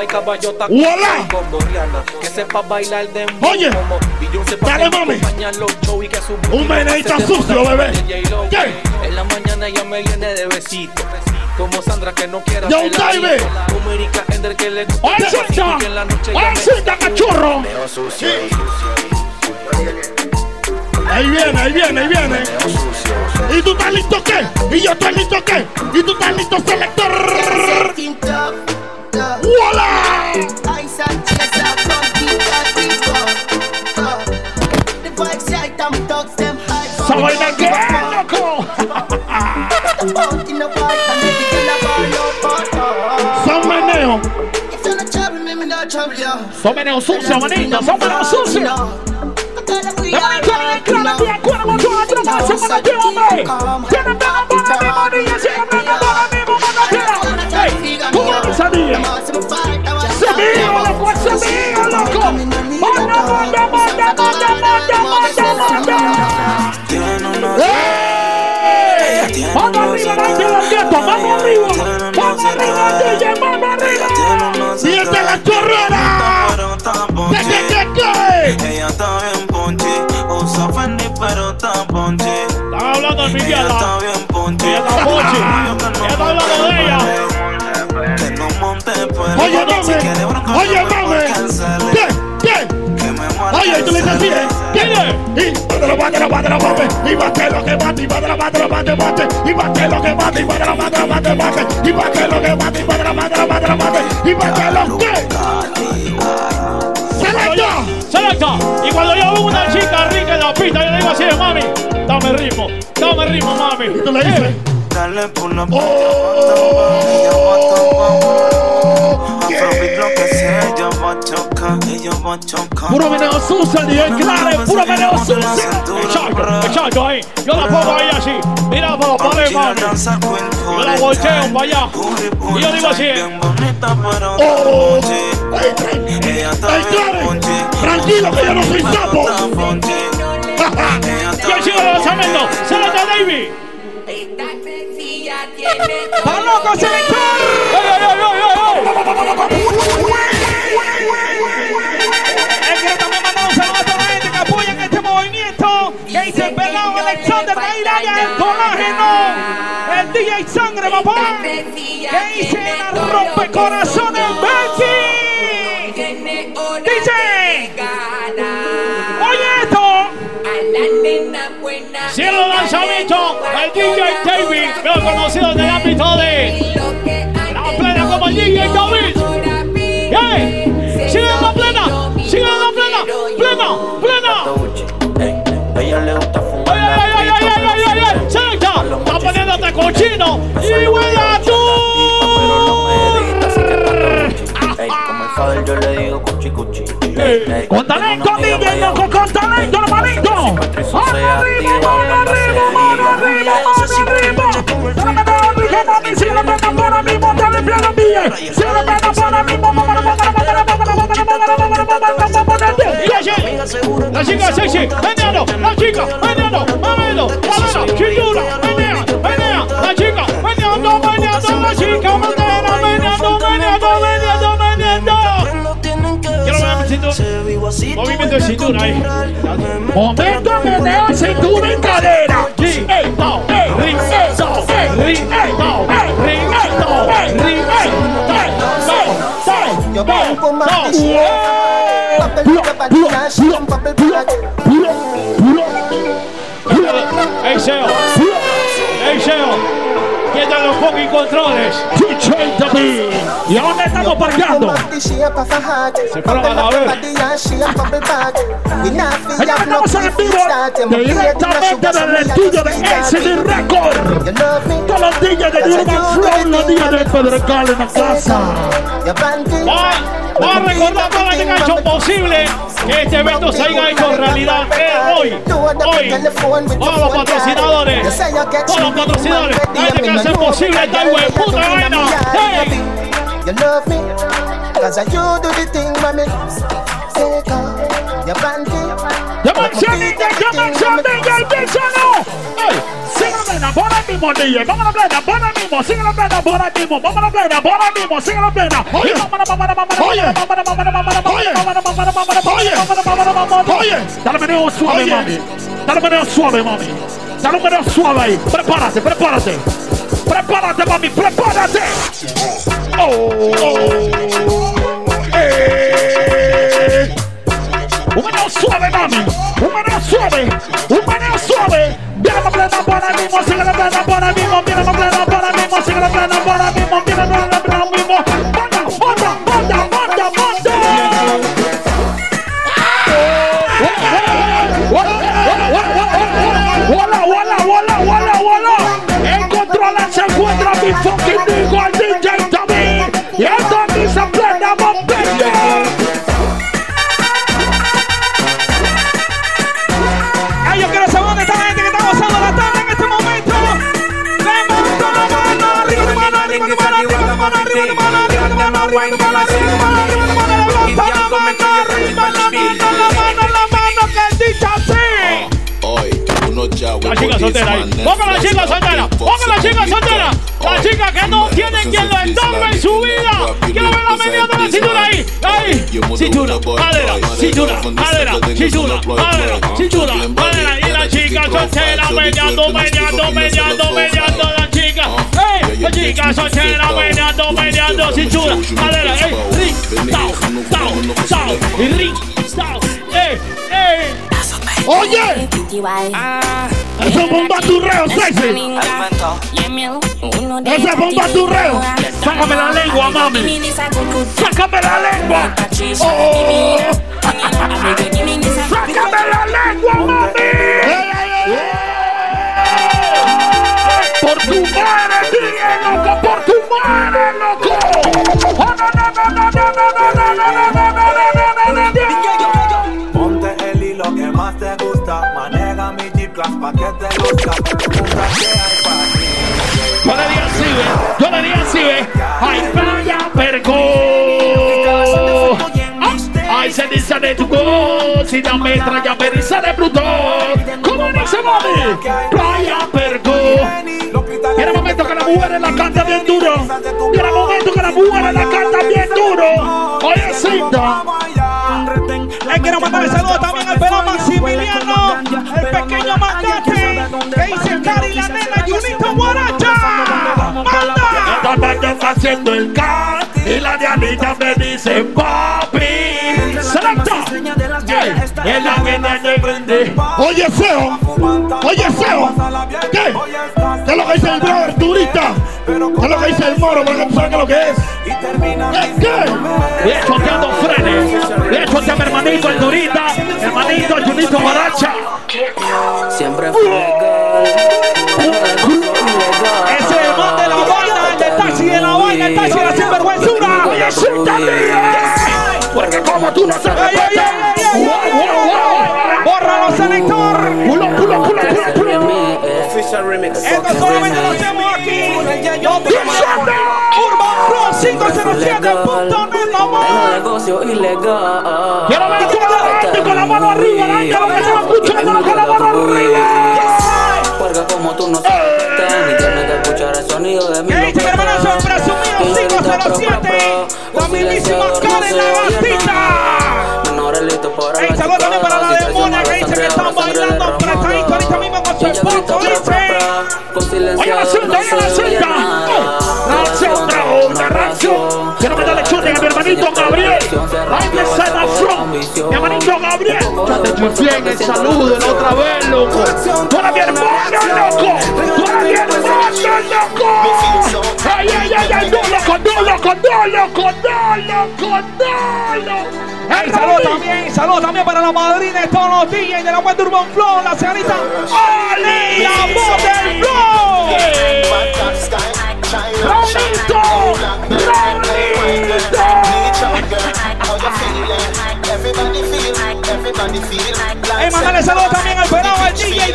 Y caballota ¡Hola! con que sepa bailar de Oye, dale mami. Un meneito sucio, bebé. ¿Qué? En la mañana ella me viene de besito. Como Sandra que no quiera Yo, David. Como Erika Ender que le gusta. ¡Ay, cita! en la noche ¡Ay, cita, cachorro! Ahí viene, ahí viene, ahí viene. ¿Y tú estás listo qué? ¿Y yo estoy listo qué? ¿Y tú estás listo, selector? Somebody else, somebody else, somebody else, somebody no sabía? Se mío, loco, se mío, loco. Manda, manda, manda, manda, manda, manda, manda. ¡Ey! Vamos arriba, Dante Barqueto, vamos arriba. Vamos arriba, DJ, vamos arriba. Siente la chorrera. ¿Qué, qué, qué, qué? Ella está bien ponche, usa Fendi pero está ponche. Están hablando de mi Ella Oye, mame. ¿Qué? ¿Qué? Oye, tú le dices así, ¿eh? ¿Quién es? Y bátelo, bátelo, bátelo, bate. Y bate lo que bate, y bátelo, bátelo, bate, bate. Y bate lo que bate, y bátelo, bátelo, bate, bate. Y bate lo que bate, y bátelo, bátelo, bátelo, bate. Y bate lo que. ¡Selecta! ¡Selecta! Y cuando yo veo una chica rica en la pista, yo le digo así, mami, dame ritmo, dame ritmo, mami. ¿Y tú le dices? Dale por la Oh, Puro meneo sucio, DJ Clare, puro meneo sucio. Exacto, exacto, ahí. Yo la pongo ahí así. Mira para los pares, mami. Yo la volteo para allá. Y yo digo así. Oh, Ella está ¡Ay, Clare! Tranquilo que yo no soy sapo. ¿Quién sigue el lanzamiento? ¡Selecta David! ¡Va loco, selector! ¡Ey, ey, DJ Sangre, papá. Que dice la rompecorazones, Betty. Dice. Oye esto. Cielo lanzamiento, el DJ David, mejor conocido en el ámbito de ¡Sigue en la plena! ¡Sigue en la plena! ¡Plena! ¡Plena! Ella le gusta fumar. ¡Ay, ay, ay, ay, ay, ay, ay, ay! ¡Selecta! ¡Está poniéndote cochino! ¡Y huela tú! Como el father yo le digo cuchi cuchi. Con talento, DJ, loco, con talento, hermanito. Arriba, arriba, mano arriba, mano arriba. Dame para La chica sexy, meneando, la chica, meneando, meneando, la chillura, menea, menea, la chica, meneando, la chica, meneando, meneando, meneando, meneando. Quiero ver mi cintura. Movimiento de cintura ahí. Momento meneo, cintura y cadera. Ey, no, ey, ring, ey, ey, ey, ey, ey, ey, your bum bum and this Bubble, bubble, mash, bubble, bubble Exhale. Los fucking controles. DJ David. ¿Y a dónde estamos parqueando? Se fueron a la vez. Allá estamos en vivo directamente del estudio de SD Record. Todos los días de Urban Flow, los días de Pedregal en la casa. Vamos a recordar a toda la gente que hecho posible que este evento se haya hecho realidad. Eh, hoy, hoy, todos los patrocinadores, todos los patrocinadores, gente que hace posible esta puta vaina. Hey. You love me, cause you do the thing, mommy. Take off your panty. Llaman Chanita, llaman Chanita, el pisano. ¡Ey! plena, bora mimo, dia. Vamos na plena, bora mimo, siga na plena, bora mimo. Vamos na plena, bora mimo, siga na plena. Olha, mamara, mamara, mamara, olha, mamara, mamara, mamara, olha, mamara, mamara, mamara, olha, mamara, mamara, mamara, olha. Dá no menino suave, mami. Dá no menino suave, mami. Dá no menino suave aí. Prepara-se, prepara-se. Prepara-se, mami, prepara-se. Oh, oh. O menino sobe, mami. O menino sobe. O menino sobe. Mira la plena para mismo. Sigue la plena para mismo. Mira la plena para mismo. Sigue la plena para mismo. Mira la plena para mismo. Arriba, arriba, la mano, arriba, la mano, la mano, la mano, que. La chica soltera ahí. Ponga la chica soltera. Ponga la chica soltera. La chica que no tiene quien lo entorne en su vida. Quiero ver la medida de la cintura ahí. Ahí. Cintura, madera, cintura, madera, cintura, madera, cintura, madera. Y la chica soltera meneando, meneando, meneando, meneando la chica. Chicas solteras meneando, meneando cintura. Cadera, ey, ring, tau, tau, tau, y ring, tau, ey, ey. Oye, ah, es bomba turreo, sexy. Esa es. Sácame la lengua, mami. Sácame la lengua. Oh. Sácame la lengua, mami por tu madre, sigue loco por tu madre, loco. Ponte el hilo que más te gusta, maneja mi Jeep Class pa' que te luzca, Yo le di así, ve, yo le di así, ve, ay, playa, perco. Ah, ay, se dice de tu voz, si la metralla me dice de Plutón. ¿Cómo dice, mami? Playa, perco. Que la mujer la canta bien duro. Y era momento que la mujer la canta bien duro. Oye, cinta. Le quiero mandar el saludo también al pelón Maximiliano, el pequeño mandante, que dice Cari la nena, Junito Guaracha. ¡Manda! Esta haciendo el car y la Dianita me dice papi. Es la que te prende. Oye, feo. Oye, feo. ¿Qué? ¿Qué es lo que dice el brother turista? ¿Qué es lo que dice el moro? Porque tú sabes qué es lo que es. ¿Qué? ¿Qué? Voy a choteando frenes. Voy a chotear a mi hermanito el Durita, mi hermanito el Junito Guaracha. Siempre fue Ese es el man de la vaina, el de taxi de la vaina, el taxi de la sinvergüenzura. Oye, suéltame. Porque como tú no sabes. ¡Bórralo, selector! Pulo, pulo, pulo, pulo, pulo. Esto solamente lo hacemos aquí. Tenemos Urban Pro 507.net, mamá. negocio ilegal. Quiero ver toda la gente con la mano arriba, la gente lo que está escuchando con la mano arriba. Porque como tú no sabes ni tienes que escuchar el sonido de mi ¿Qué dice mi hermanazo el presumido 507? La mismísima Karen la Ey, saludos también para la demonia que dice que están bailando apretadito ahorita mismo con su esposo, dice. Oye, la cinta, oye, la cinta. Ración, trago, una ración. Quiero que dale chute a mi hermanito Gabriel. Ay, que se la front. Mi hermanito Gabriel. Ya te chiflé en el saludo la otra vez, loco. Tú eres mi hermano, loco. Tú eres mi hermano, loco. Ay, ay, ay, ay, no, loco, no, loco, no, loco, no, loco, no, loco. Hey, saludos también, saludos también para la madrina de todos los DJs de la web de Urban Flow, la señorita Ali, la voz del Flow. Raulito, Hey, mandale saludos también al pelado, al DJ.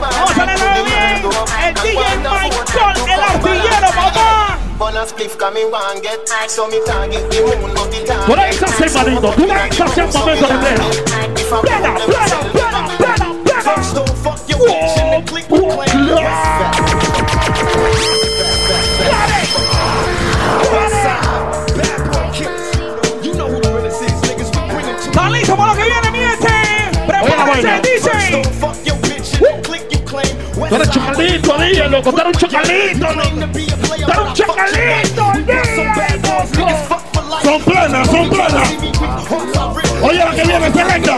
Vamos a bien. El DJ Michael, el artillero, papá. Burn a spliff cause me want get So me target the moon but it target Tonight is the same though Tonight is the same moment on the plane Brother, brother, brother, brother, brother First don't fuck your bitch and then click with play Carlito, por lo que viene, miente. Prepárense, DJ. Tú eres chocalito, día, loco. Tú eres un chocalito. Tú eres un chocalito. Son plenas, son plenas. Oye lo que viene, selecta.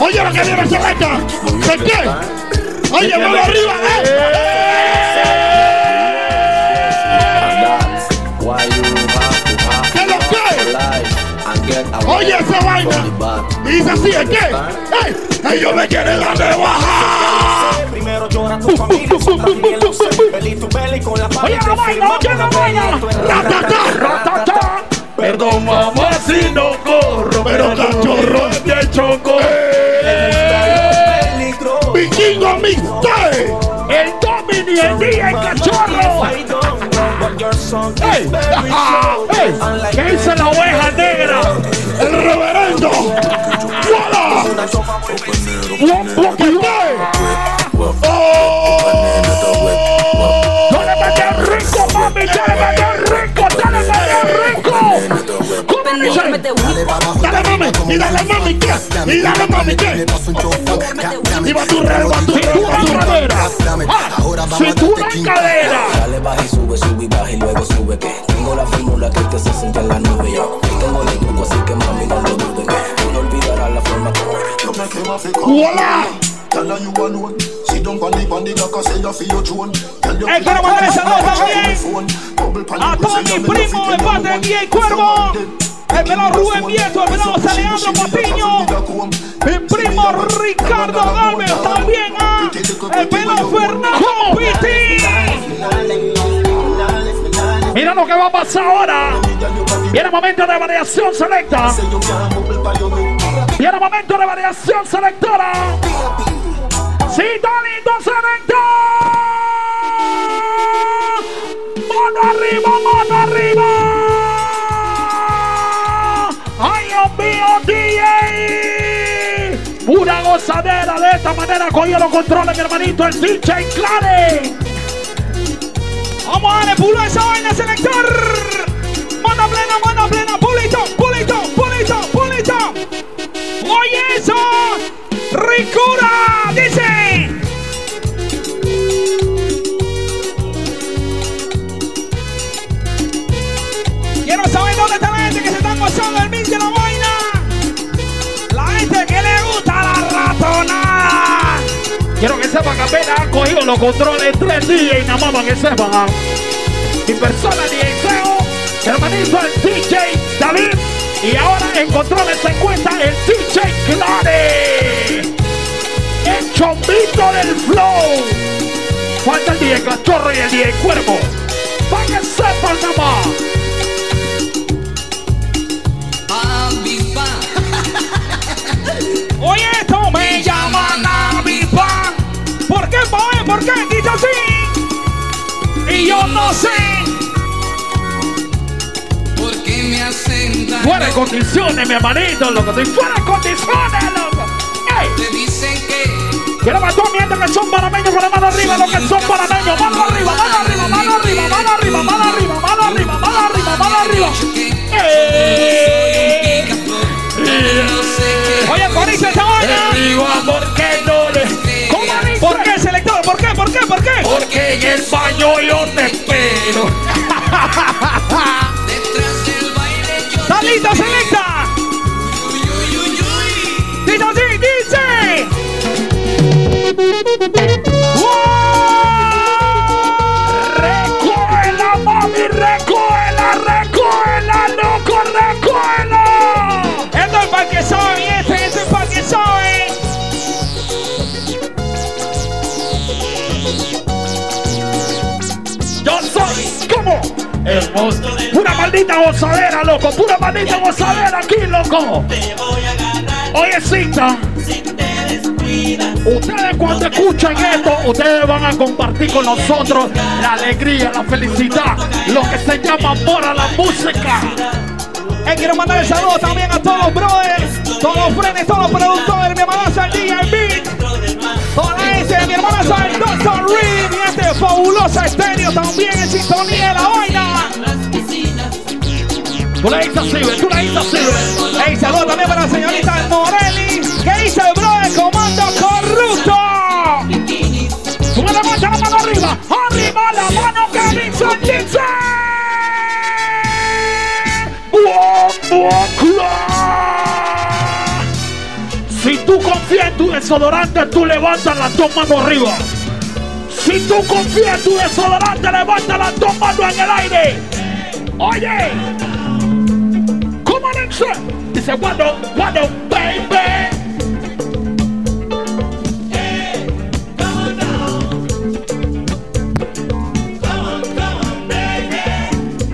Oye lo que viene, selecta. ¿De qué? Oye, mano arriba, eh. ¿Qué lo que? Oye esa vaina. Y dice así, ¿es qué? ¡Ey! Ellos me quieren dar de baja. Primero llora tu familia, tu belly con la Oye la te vaina, firma oye la una vaina. pelea, tú eres Ratata, ratata. Perdón, mamá, si no corro, pero cachorro de choco. Vikingo Mixtape. El Domini, el día, el cachorro. slow. Unlike ¿Qué dice la oveja negra? El reverendo. ¡Wala! ¡One block ¡Dale meter rico, mami! ¡Dale meter rico! ¡Dale rico! Dale mami, dale mami dale mami va tu cadera. Dale y sube, sube baja y luego sube que tengo la fórmula que te hace sentir en la nube yo. Tengo el truco así que mami no lo dudes her you down on the say feel your. Tell your primos de parte de Cuervo. El pelado Rubén el primo Ricardo Galvez, también el Fernando. Mira lo que va a pasar ahora. Viene momento de variación selecta. Viene el momento de variación selectora. Sí, Talito selecta. Mano arriba, mano arriba. ¡Ay, Dios mío, DJ! Una gozadera de esta manera cogió los controles, mi hermanito, el DJ Clare. Vamos a darle pulo a esa vaina, selector. Mano plena, mano plena, pulito, pulito, pulito. Oye eso, ricura, dice. Quiero saber dónde está la gente que se está gozando el mix de la vaina. La gente que le gusta la ratonada. Quiero que sepan que apenas han cogido los controles tres días y nada más para que sepan. Mi persona DJ Seo, hermanito el DJ David. Y ahora en controles se encuentra el DJ Clare. El chombito del flow. Falta el DJ Cachorro y el DJ Cuervo. Para que sepan nada más. Oye, esto me llaman. ¿Por qué, Poe? ¿Por qué? Dice así. Y yo no sé. Fuera de condiciones, mi hermanito, loco. Estoy fuera de condiciones, loco. ¡Ey! Te dicen que Quiero ver a todos mi gente que son panameños con la mano arriba, los que son panameños. Mano arriba, mano arriba, mano arriba, mano arriba, mano arriba, mano arriba, mano arriba, mano arriba. Oye, esta vaina. digo amor que no le. ¿Cómo dice? ¿Por qué, selector? ¿Por qué? ¿Por qué? ¿Por qué? Porque en el baño yo te espero. ¡Salita, selecta! Dice así, Pura maldita gozadera, loco. Pura maldita gozadera aquí, loco. Oye, cinta. Ustedes cuando escuchan esto, ustedes van a compartir con nosotros la alegría, la felicidad, lo que se llama amor a la música. Eh, quiero mandar el saludo también a todos los brothers, todos los frenes, todos los productores, mi hermanazo el DJ Beat, toda la gente, mi hermanazo el Dr. Reed y este fabuloso estéreo también en sintonía de la vaina. Tú le dices así, ve, tú le dices así, ve. Ey, saludo también para la señorita Morelli, que dice el brother comando corrupto. Tú me levantas la mano arriba, arriba la mano que dice, dice. Si tú confías en tu desodorante, tú levantas las dos manos arriba. Si tú confías en tu desodorante, levanta las dos manos en el aire. Oye, ¿cómo dice? Dice, bueno, bueno, baby.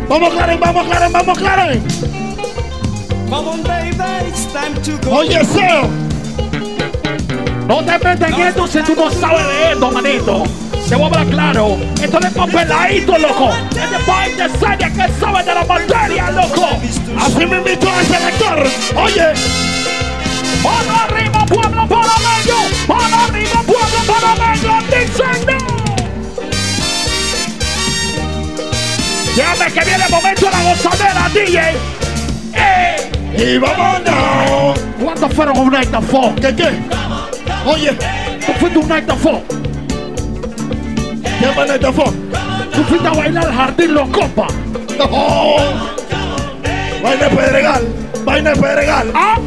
Vamos, Karen, vamos, Karen, vamos, Karen. Come on, baby, it's time to go. Oye, Seo. No te metas en esto si tú no sabes de esto, manito. Te voy a hablar claro. Esto no es papeladito, loco. Es de país de serie que sabe de la materia, loco. Así me invitó el selector. Oye. Para arriba, pueblo panameño. Para arriba, pueblo panameño. Dicen Llame que viene el momento de la gozadera, DJ. ¡Eh! Y vámonos. ¿Cuántos fueron un night of fun? ¿Qué qué? Oye, fuiste a un night of fun. ¿Qué fue night of fun? Tú fuiste a bailar al jardín Los Copas. No. Vaina de Pedregal. Vaina de Pedregal. ¿Ah?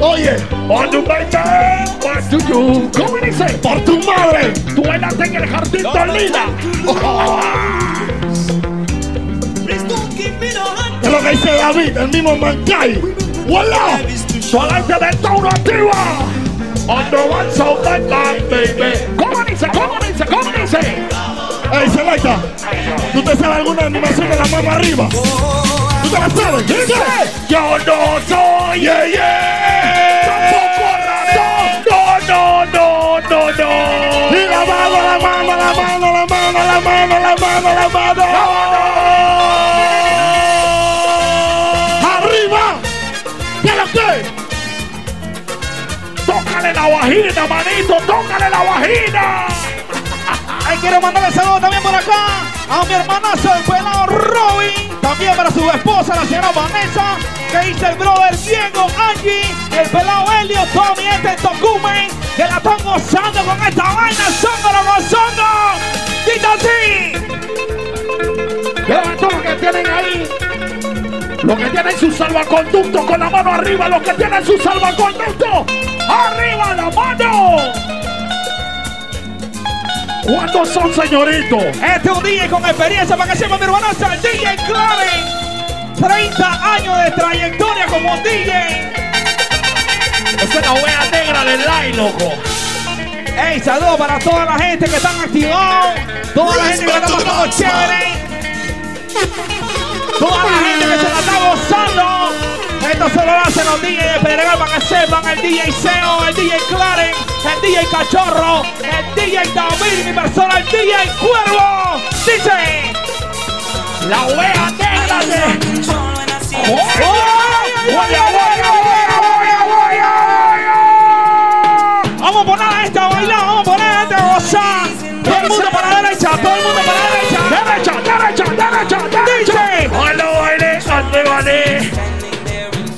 Oye, on tu baile, what do you? ¿Cómo dice? Por tu madre. Tú bailaste en el jardín. Oh. Es lo que dice David, el mismo Mancay. ¡Hola! Su adelante del Tauro activa. On the one side that line, baby. ¿Cómo dice? ¿Cómo dice? ¿Cómo dice? Ey, Zelaita, ¿tú te sabes alguna animación de la mano arriba? ¿Tú te la sabes? ¿Dice? Yo no soy, yeah, yeah. Tampoco No, no, no, no, no. Y la mano, la mano, la mano, la mano, la mano, la mano, la mano. Tócale la vagina, manito, tócale la vagina. Ay, quiero mandarle saludos también por acá a mi hermanazo, el pelado Robin. También para su esposa, la señora Vanessa. Que dice el brother Diego, Angie, el pelado Helio, todo mi gente en Tocumen. Que la están gozando con esta vaina. ¡Zóngalo, gozando! ¡Dita así! Todo lo que tienen ahí. Los que tienen su salvaconducto con la mano arriba, los que tienen su salvaconducto, arriba la mano. ¿Cuántos son, señoritos? Este es un DJ con experiencia para que sepa mi hermanazo, el DJ Claren. 30 años de trayectoria como DJ. Esa es la wea negra del line, loco. Ey, saludos para toda la gente que están activados. Toda la gente que está pasando chévere. Esto se lo hacen los DJ de Pedregal para que sepan. El DJ Seo, el DJ Claren, el DJ Cachorro, el DJ David, mi persona, el DJ Cuervo. Dice. La wea negra de... Vamos a poner a esta a bailar, vamos a poner a esta a gozar.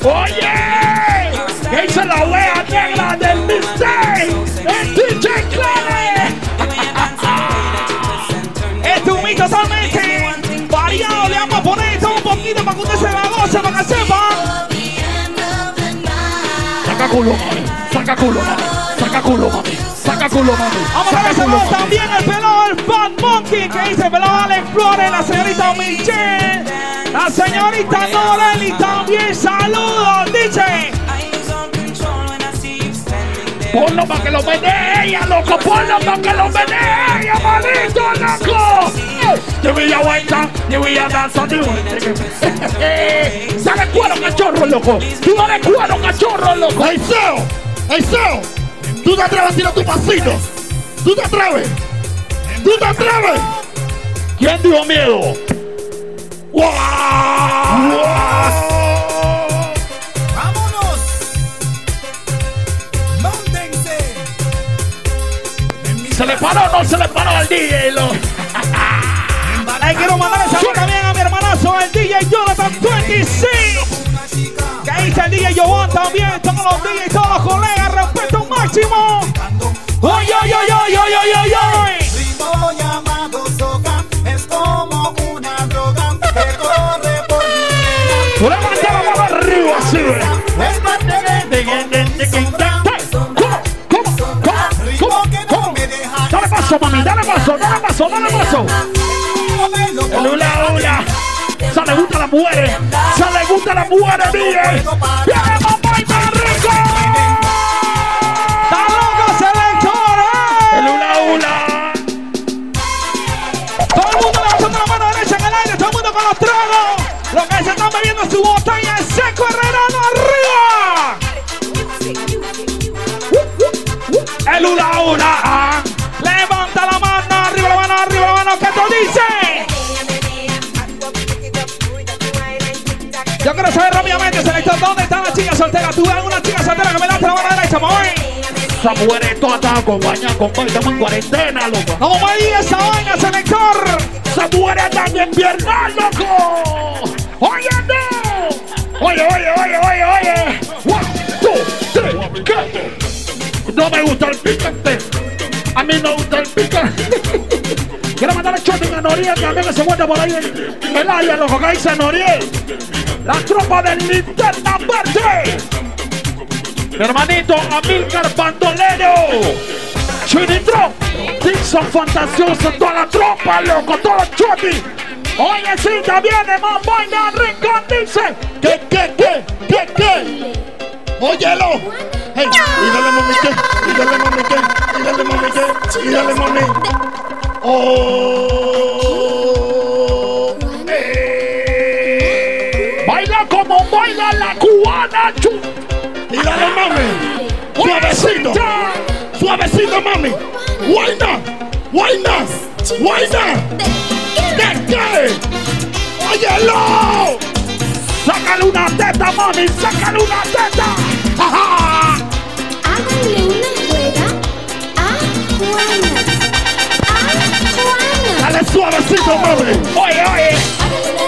Oye, ¿qué hizo la wea negra del mixtape? El DJ Clare. Este es un mix totalmente variado. Le vamos a poner esto un poquito para que usted se la goce, para que sepa. Saca culo, mami. Saca culo, mami. Saca culo, mami. Saca culo, mami. Vamos a ver también el pelado, el Fat Monkey, que dice pelado Alex Flores, la señorita Michelle, la señorita Noreli también saludos, dice. Ponlo para que lo vende ella, loco. Ponlo para que lo vende ella, malito, loco. Yo voy a vuelta, yo voy a danzar. Sale cuero, cachorro, loco. Tú dale cuero, cachorro, loco. ¡Ey, Seo! ¡Ey, Seo! ¿Tú te atreves a tirar tu pasito? ¿Tú te atreves? ¿Tú te atreves? ¿Quién dijo miedo? ¡Wow! ¡Vámonos! ¡Móntense! ¿Se le paró o no se le paró al DJ? Lo... Ahí quiero mandar también a mi hermanazo, el DJ Jonathan 26. Que dice el DJ Jovan también, todos los DJs, todos los colegas, respeto máximo. ¡Oy, oy, oy, oy, oy, oy, oy, oy! Dale paso, mami, dale paso, dale paso, dale paso. El hula hula. Se le gusta a las mujeres. Se le gusta a las mujeres, mire. ¡Viene más rico! ¡Está loco, selector! El hula hula. Todo el mundo levantando la mano derecha en el aire, todo el mundo con los tragos. Los que se están bebiendo su botella Arriba. El una una. Ah. Levanta la mano arriba, la mano arriba, la mano que tú dices. Yo quiero saber rápidamente, selector, ¿dónde están las chicas solteras? Tú ves una chica soltera que me das la mano derecha, voy esa mujer es toda con baña, con baña, estamos en cuarentena, loco. No me digas esa vaina, selector. Esa mujer está bien loco. Oye, no. Oye, oye, oye, oye, oye. One, two, three, ¿qué? No me gusta el picante. A mí no me gusta el picante. Quiero mandar el shopping a Noriel, también se encuentra por ahí en el área, loco, que dice Noriel. La tropa del Linterna Verde. Mi hermanito Amilcar Bandolero. Chinitro. Dixon Fantasioso, toda la tropa, loco, todo el shopping. Ya viene más vaina Rincón, dice. ¿Qué, qué, qué, qué, qué? Óyelo. Hey, y dale mami que, y dale mami que, y dale mami que, y dale mami. Oh, eh. Baila como baila la cubana. chu- Y dale mami. Suavecito. Suavecito mami. Guayna. Guayna. Guayna. ¿De qué? Óyelo. Sácale una teta mami. Sácale una teta. Ajá. Háganle una rueda a Juana. A Juana. Dale suavecito, mami. Oye, oye.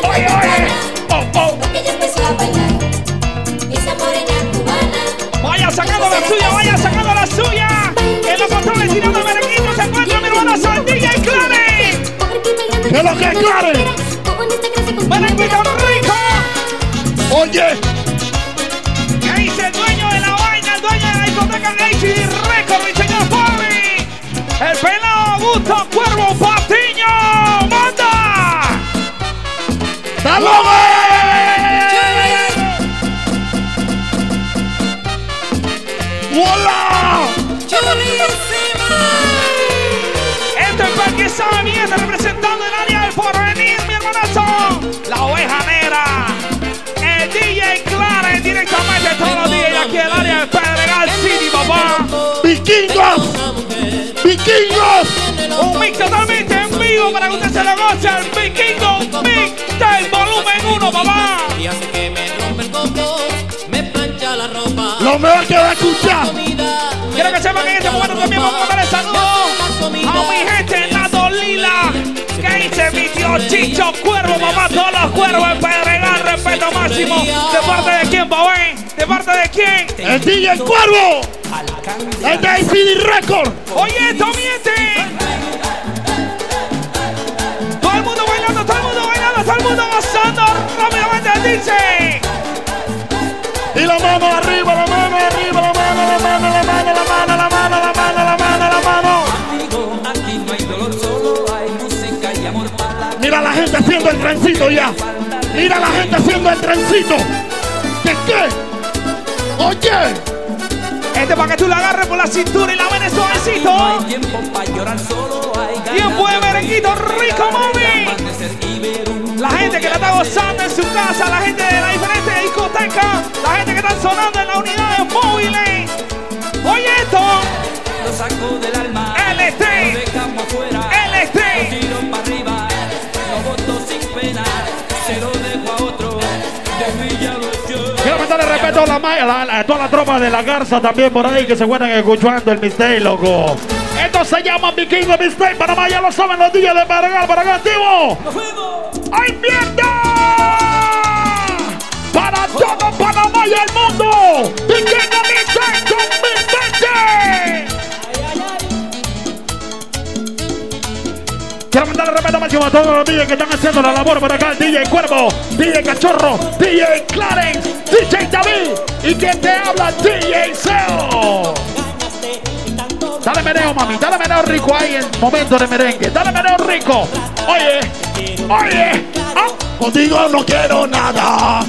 Oye, oye. Oh, oh. Ella empezó a bailar. Esa morena cubana. Vaya sacando la suya, vaya sacando la suya. En los controles tirando merenguito se encuentra mi hermana Sandilla y Clare. ¿Qué es lo que es Clare? Merenguito rico. Oye. ¿Qué dice el dueño de la vaina, el dueño de la discoteca HD Record, mi señor Fabi? El pelado Augusto Cuervo Patiño. ¡Manda! ¡Dale! ¡Hola! Este es el que sabe bien La oveja negra. El DJ Clarence directamente todos los días aquí en el área de Pedregal City, papá. ¡Vikingos! ¡Vikingos! Un mix totalmente en vivo para que usted se lo goce. El Vikingo Mix del volumen 1, papá. Y hace que me rompe el coco, me plancha la ropa. Lo mejor que va a escuchar. Quiero que sepan que en este momento también vamos a mandar el saludo a mi gente en la Dolila. Que dice mi tío Chicho cuervos, mamá, todos los cuervos eh, en Pedregal, respeto máximo. ¿De parte de quién, Babén? ¿De parte de quién? El DJ Cuervo. El de CD Record. Oye, esto miente. Todo el mundo bailando, todo el mundo bailando, todo el mundo gozando. Rápidamente el DJ. Y la mano arriba, la mano arriba, la mano, la mano, la mano, la mano, la mano, la mano, la mano. Mira la gente haciendo el trencito ya. Mira la gente haciendo el trencito. ¿De qué? Oye. Este para que tú la agarres por la cintura y la venes suavecito. No hay tiempo para llorar, solo hay Tiempo de merenguito rico, mami. La gente que la está gozando en su casa, la gente de las diferentes discotecas, la gente que está sonando en las unidades móviles. Oye esto, Lo saco del alma. LT, Lo Quiero mandarle respeto a la, la- a toda la tropa de la Garza también por ahí que se encuentran escuchando el mistake, loco. Esto se llama Vikingo Mistake. Panamá ya lo saben los días de Paragal, para acá activo. ¡Ay, mierda! Para todo Panamá y el mundo. Vikingo Mistake Quiero mandarle respeto máximo a todos los DJs que están haciendo la labor por acá. DJ Cuervo, DJ Cachorro, DJ Clarence, DJ David y quien te habla, DJ Seo. Dale meneo, mami, dale meneo rico ahí en momento de merengue. Dale meneo rico. Oye, oye, ah, contigo no quiero nada.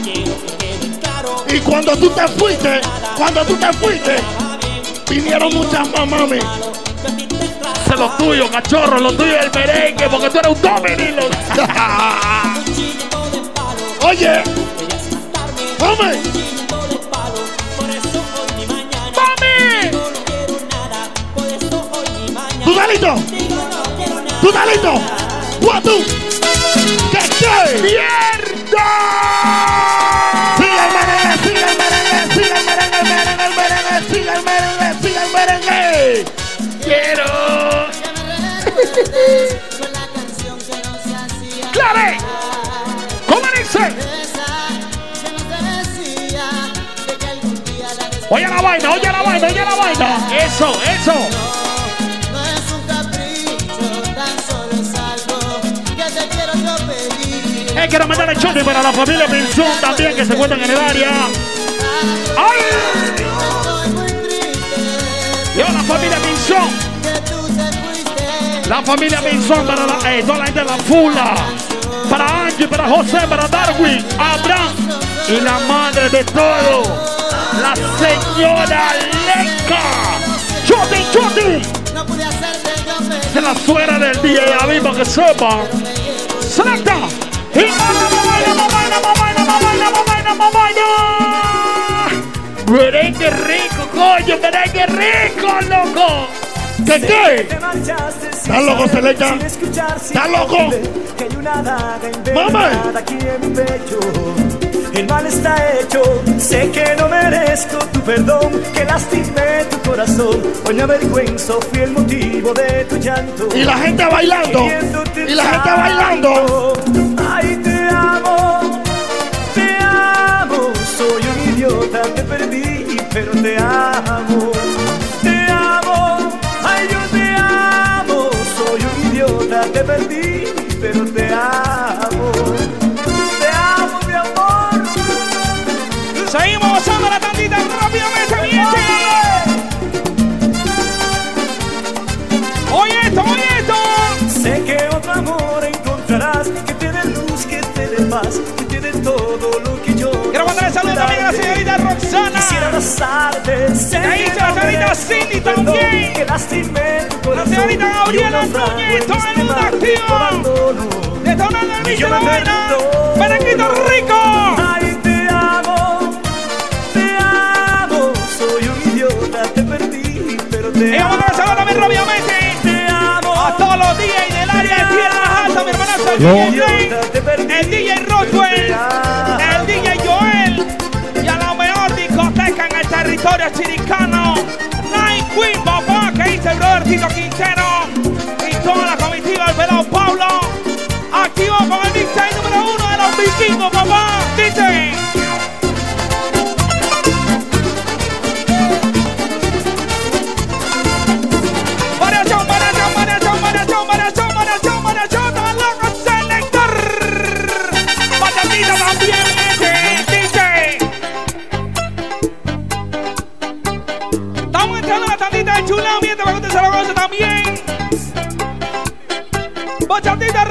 Y cuando tú te fuiste, cuando tú te fuiste, vinieron muchas más, mami. Eso es lo tuyo, cachorro. Lo tuyo es el merengue, porque tú eres un dominilo. Oye, come. ¡Mami! ¡Tú talito! ¡Tú ¡Que qué! ¡Mierda! ¡Sigue el merengue! ¡Sigue el merengue! ¡Sigue el merengue! Merengue! ¡Sigue el merengue! ¡Sigue el merengue! ¡Quiero! ¿Cómo dice? Oye la vaina, oye la vaina, oye la vaina. Eso, eso. Es quiero yo mandar el chute para la familia Pinzón también que se encuentran en el área. ¡Ay! Yo, la familia Pinzón. La familia Pinzón para la, eh, toda la gente de la fula. Para Angie, para José, para Darwin, Abraham y la madre de todo, la señora Leca. ¡Choti, choti! Es la suegra del día y para que sepa. ¡Selecta! ¡Y! ¡Merengue rico, coño! ¡Merengue rico, loco! ¿Qué qué? ¿Estás loco, Selecta? ¿Estás loco? Que hay una daga ¡Mamá! envenenada aquí en mi pecho. El mal está hecho, sé que no merezco tu perdón, que lastimé tu corazón. Hoy me avergüenzo, fui el motivo de tu llanto. Y la gente bailando. Y la gente bailando. Ay, te amo, te amo. Soy un idiota, te perdí, pero te amo. Te perdí, pero te amo. Te amo, mi amor. Seguimos gozando la tandita rápidamente, mi gente. Oye esto, oye esto. Sé que otro amor encontrarás que te dé luz, que te dé paz, que señorita Roxana. Quisiera abrazarte, la señorita merezco Cindy también. Que lastimé tu La señorita Gabriela y Núñez, todo el mundo activo. Detonando el Y bicho buena. perdono. Merenguito rico. Ay, te amo, te amo. Soy un idiota, te perdí, pero te Y vamos a amo. rápidamente. Te amo. A todos los DJs del área de Tierra Alta, mi Drake, el DJ Roswell, territorio chiricano. Night Queen, papá, que dice el brother Tito Quintero y toda la comitiva del pelado Pablo. Activo con el mixtape número uno de los vikingos, papá. Dice.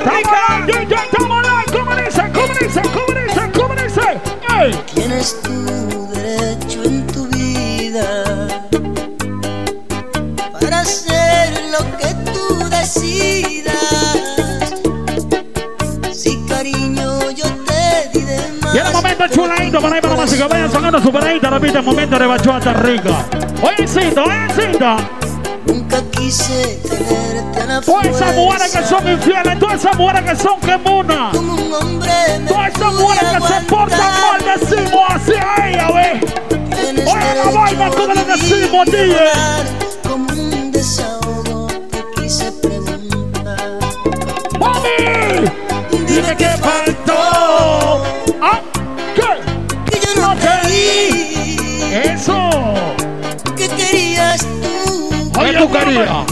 Tómala! ¿Cómo dice? ¿Cómo dice? ¿Cómo dice? ¿Cómo dice? ¡Ey! Tienes tu derecho en tu vida para hacer lo que tú decidas. Si cariño yo te di de más. Y en el momento chuladito para ir para la música. Vayan sonando su paradita, repite el momento de bachata rica. Oye, cita, oye, cita. Nunca quise Todas esas mujeres que son infieles, todas esas mujeres que son quemunas. Todas esas mujeres que se portan mal, decimos así a ella, ve. Oye, la vaina, ¿cómo le decimos, DJ? Como un desahogo te quise preguntar. ¡Mami! Dime qué faltó. ¿Ah? ¿Qué? Que yo no te di. Eso. ¿Qué querías tú? Oye, tu quería.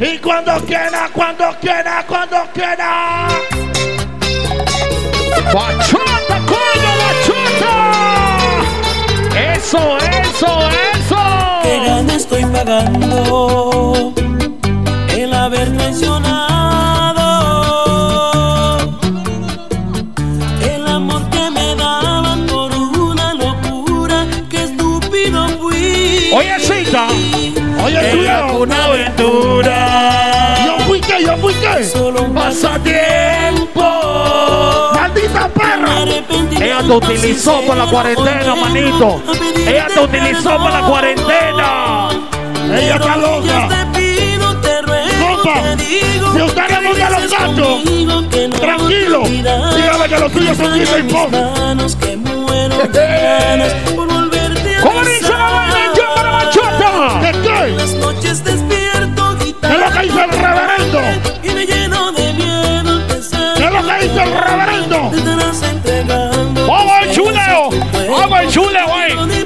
¿Y cuando quiera, cuando quiera, cuando quiera. ¡Bachata, coño, bachata! ¡Eso, eso, eso! Qué grande estoy pagando el haber traicionado el amor que me daban por una locura. Qué estúpido fui. Oye, cita. Tú una aventura. Yo fui que, yo fui que. Solo un pasatiempo. Maldita perra. Ella te utilizó para la cuarentena, manito. Ella te utilizó para la cuarentena. Ella está loca. Compa, si usted le gusta los gatos, tranquilo. Dígame que los tuyos son hip y pop. ¿Qué es lo que hizo el reverendo? ¿Qué es lo que hizo el reverendo? Vamos, chuleo. Vamos, chuleo, güey.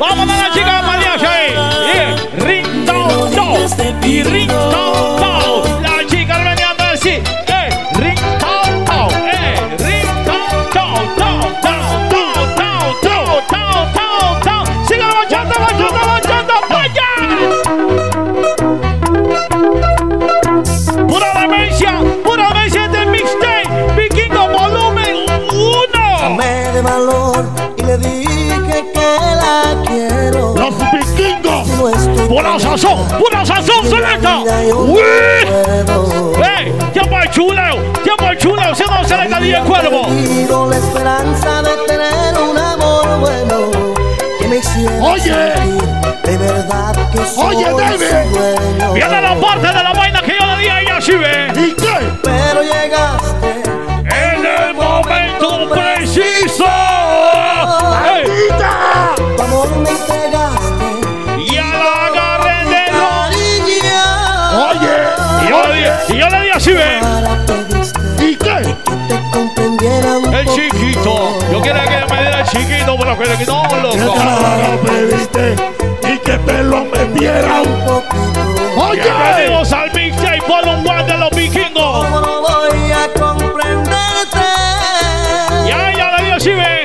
Sazón, pura sazón, selecta. ¡Uy! ¡Ey! ¡Tiempo al chuleo! ¡Tiempo al chuleo! ¡Si no selecta el cuervo! perdido la esperanza de tener un amor bueno que me hiciera Oye. de verdad que soy Oye, David. Viene la parte de la vaina que yo le di a ella, ¿sí ve? Y yo le di, le así, ve. ¿Y qué? un El chiquito. Yo quiero que me diera el chiquito, pero que no, Que loco. te lo pediste y que te lo un poquito. Oye. Bienvenidos al mixtape Volume 1 de los vikingos. ¿Cómo no voy a comprenderte? Ya, ya le di así, ve.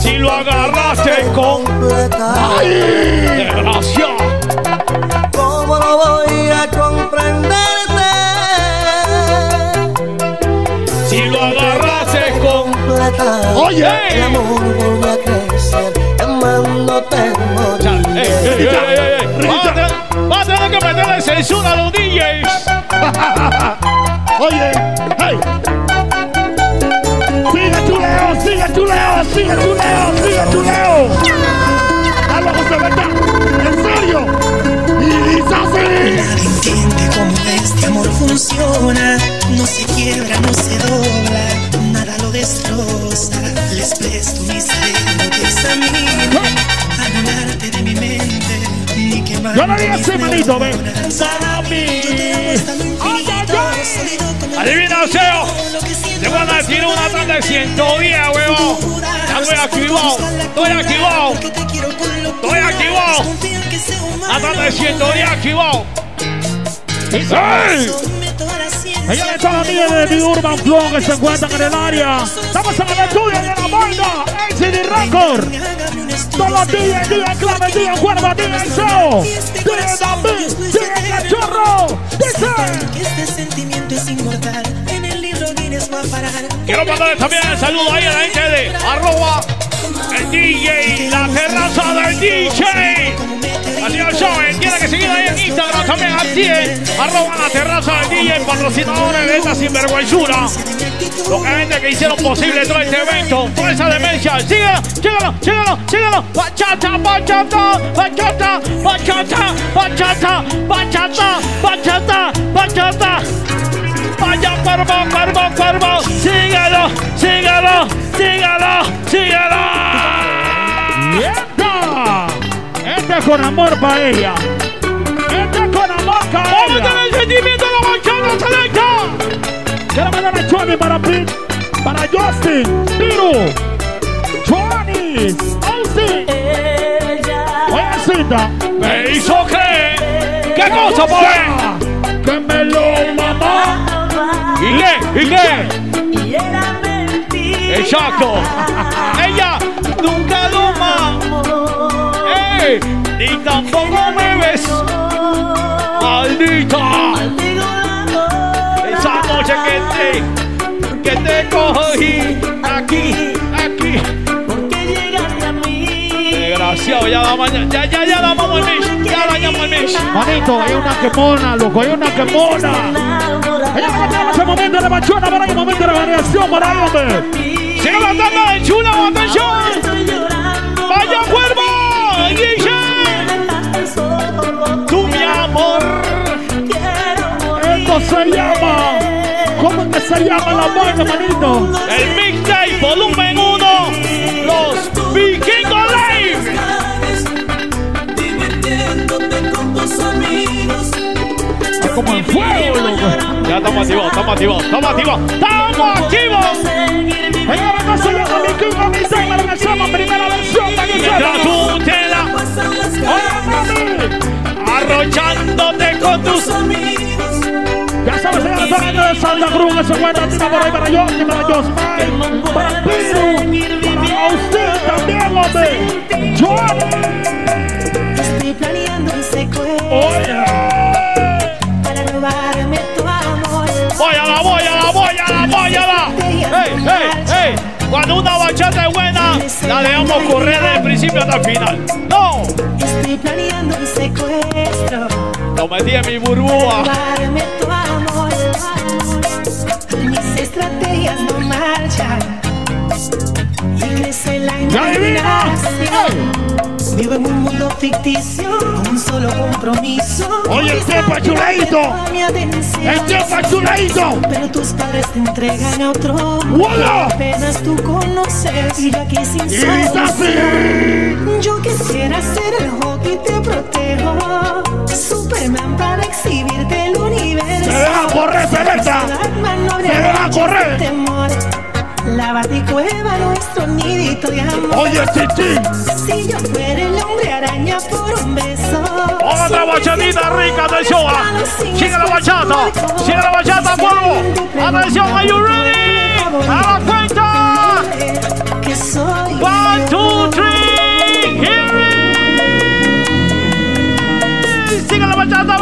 Si lo agarraste con... Completa. ¡Ay! Desgracia. ¿Cómo no voy a comprenderte? Completa. Oye. El amor vuelve a crecer, llamándote morir. Ey, ey, ey, ey, ey. Va a tener- Va a tener que meterle censura a los DJs. Oye, hey. Sigue tu leo, sigue tu leo, sigue tu leo, sigue tu leo. Dale, José, vete. En serio. Y dice así. Nadie entiende cómo este amor funciona. No se quiebra, no se dobla, lo destroza. Les presto mi cerebro que examine, anularte de mi mente, ni quemar. Yo no diga así, manito, ven. Adivina, Seo. Le van a tirar una tanda de 110, huevón. Ya estoy activado. Estoy activado. Estoy activado. La tanda de 110 activado. ¡Ey! Ella le toda amiga de Urban Flow que se encuentran en el área. Estamos en el estudio de la banda ACD Record. Todos los días, día clave, día día show. Día día cachorro. Dice. Este sentimiento es inmortal, en el libro Guinness va a parar. Quiero mandarle también el saludo ahí a la gente de arroba el DJ, la terraza del DJ. Lo saben, tiene que seguir ahí en Instagram también, así es. Arroba la terraza del DJ, patrocinadores de esta sinvergüenzura. Los gente que hicieron posible todo este evento, toda esa demencia. Síguelo, síguelo, síguelo, síguelo. Bachata, bachata, bachata, bachata, bachata, bachata, bachata, bachata. Vaya cuervo, cuervo, cuervo. Síguelo, síguelo, síguelo, síguelo. ¡Yeta! Este es con amor para ella. Este es con amor para Vamos a ella. tener el sentimiento de la bachata, selecta. Quiero mandar a Johnny para Pete, para Justin, Piru, Johnny, Austin. Oye, cita. Me hizo creer. ¿Qué cosa, pobre? Que me lo mamá. ¿Y qué? ¿Y qué? Exacto. Ella nunca lo mamó. Ni tampoco me besó. ¡Maldita! Esa noche que te, que te cogí aquí, aquí. Desgraciado, ya la mañana, ya, ya, ya la vamos al mes, ya la llamo al mes. Manito, hay una quemona, loco, hay una quemona. Me tenemos ese momento de bachona para el momento de variación para el hombre. Sigue la tanda de chula, atención. Vaya cuervo, se llama. ¿Cómo es que se llama la vaina, manito? El mixtape volumen 1. Los Vikingos Live. Está como en fuego, loco. Ya estamos activados, estamos activados, estamos activados, estamos activos. Ella no se llama mi King of mi la versión, primera versión, que Mientras tú te la Derrochándote con tus amigos. Ya sabes, señor, esa gente de Santa Cruz, ese buena tira por ahí para yo, para Josmay, para Piru, para usted también, hombre. Johnny. Estoy planeando un secuestro Oye. para robarme tu amor. Bóyala, bóyala, bóyala, bóyala. Hey, hey, hey. Cuando una bachata es buena, la dejamos correr desde el principio hasta el final. No, Estoy planeando un secuestro lo metí en mi burbuja. tu amor. Mis estrategias no marchan y crece la imaginación. Vivo en un mundo ficticio con un solo compromiso. Oye, el tiempo es chuladito. Mi atención. El tiempo es chuladito. Pero tus padres te entregan a otro ¡Hola! Apenas tú conoces y yo aquí sin Y así. Yo quisiera ser el hockey te protejo Superman para exhibirte el universo Se deja correr, no Se deja correr. temor La baticueva nuestro nidito de amor Oye. Si yo fuera el hombre araña por un beso Otra bachatita rica del show. ah. Sigue la bachata. Sigue la bachata, fuego. Atención, are you ready? A la cuenta. One, two, three.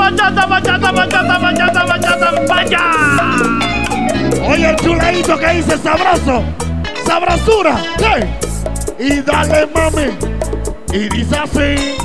Bachata, bachata, bachata, bachata, bachata, bachata, vaya. Oye, el chuladito que dice sabroso. Sabrosura. ¿Qué? Y dale, mami. Y dice así.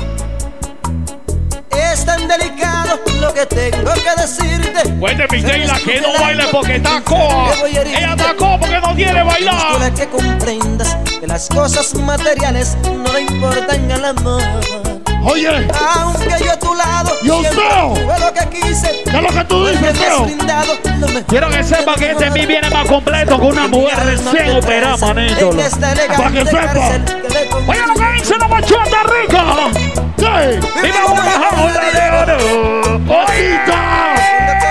Es tan delicado lo que tengo que decirte. Cuente la que no baile porque está coa. Ella está coa porque no quiere bailar. Para que comprendas que las cosas materiales no le importan al amor. Oye. Aunque yo a tu lado Yo lo que quise. ¿Qué es lo que tú dices, Feo? Quiero que sepa que este mí viene más completo que una mujer recién operada, manito. En esta Para que sepa. Oye lo que dice la bachata rica. ¿Qué? Viva una jaula de oro. ¡Ahorita!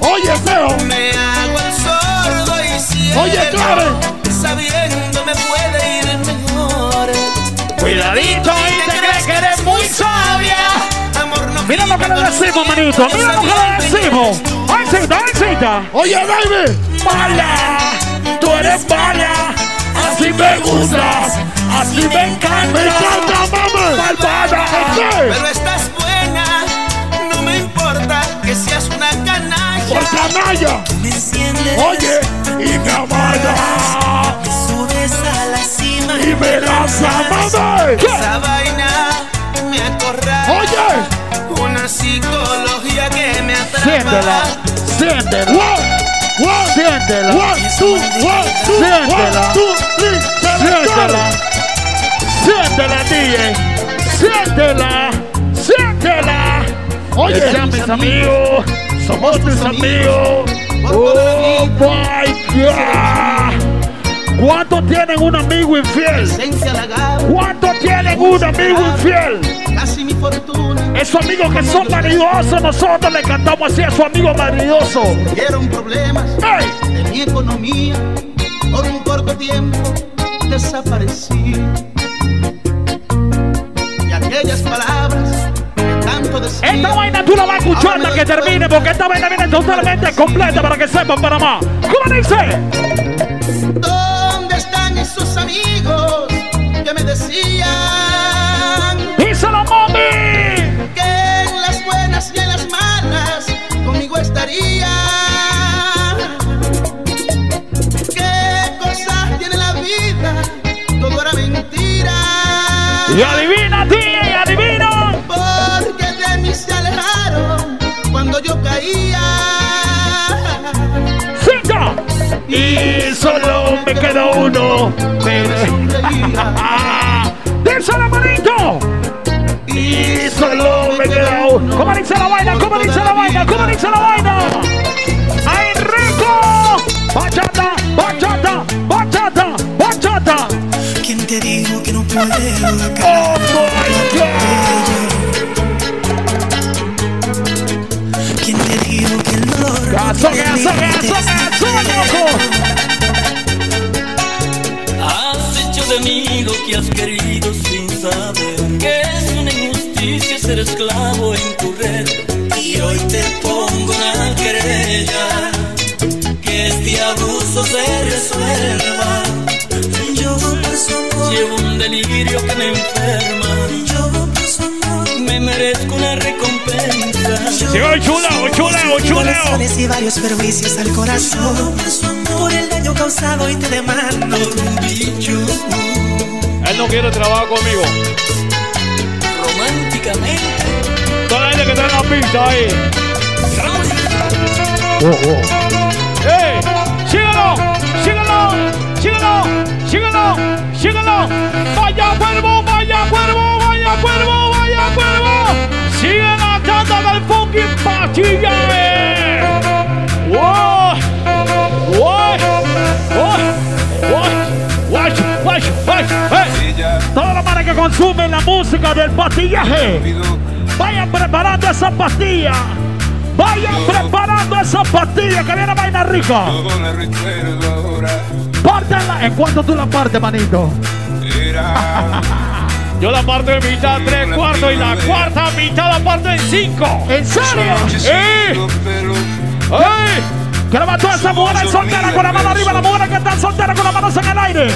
Oye, Feo. Me hago el sordo y ciego. Oye, Clare. Sabiendo me puede ir mejor. Cuidadito, ahí te crees que eres muy sabia. Amor no Mira lo que le decimos, manito. Mira lo que le decimos. Ancita, ancita. Oye, David. Mala, tú eres mala. Así me gustas, así me encanta. Me encanta, mami. Malvada. Pero estás canalla. Me enciendes Oye, y me. Me subes a la cima Y me lanza, mami. Esa vaina me. Oye. Una psicología que me atrapa. Siéntela, siéntela. One, Siéntela. one, two, one, two, Siéntela. one, two, three, Siéntela. Siéntela, DJ. Siéntela. Siéntela. Oye. Mis amigos. Somos tus amigos. Oh my God. ¿Cuántos tienen un amigo infiel? ¿Cuántos tienen un amigo infiel? casi mi fortuna. Esos amigos que son vanidosos, nosotros le cantamos así a su amigo vanidoso. Dieron problemas de mi economía. Por un corto tiempo desaparecí. Y aquellas palabras. Esta vaina tú la vas a escuchar hasta que termine, porque esta vaina viene totalmente completa para que sepan Panamá. ¿Cómo dice? ¿Dónde están esos amigos que me decían ¡Díselo, mami! que en las buenas y en las malas conmigo estarían? ¿Qué cosas tiene la vida? Todo era mentira. Y adivina, ¡Cinco! Y solo me queda uno. Pero ¡Densa la manito! Y solo me queda uno. ¿Cómo dice la vaina? ¿Cómo dice la vaina? ¿Cómo dice la vaina? ¡Ay, rico! ¡Bachata! ¡Bachata! ¡Bachata! ¡Bachata! ¿Quién te dijo que no puedo? ¡Oh, my God! Loco. Has hecho de mí lo que has querido sin saber que es una injusticia ser esclavo en tu red. Y hoy te pongo una querella que este abuso se resuelva. Yo por su amor, Llevo un delirio que me enferma. yo por su amor. Me merezco una recompensa. Llegó el chulao. Lesiones y varios perjuicios al corazón por el daño causado y te demando Él no quiere trabajar conmigo. románticamente. Toda la gente que está en la pista ahí. ¡Ey! ¡Síguelo! ¡Síguelo! ¡Síguelo! ¡Síguelo! ¡Síguelo! ¡Vaya cuervo! ¡Vaya cuervo! ¡Vaya cuervo! ¡Vaya cuervo! ¡Sigue tanda del fucking pastilla! eh. ¡Watch! ¡Hey! Todas las manes que consumen la música del pastillaje, vayan preparando esa pastilla. Vayan preparando esa pastilla que viene vaina rica. Pártenla. ¿En cuánto tú la partes, manito? Yo la parto en mitad, tres cuartos y la cuarta mitad la parto en cinco. ¿En serio? ¡Eh! ¡Eh! Quiero todas esas mujeres solteras con la mano arriba, las mujeres que están solteras con las manos en el aire.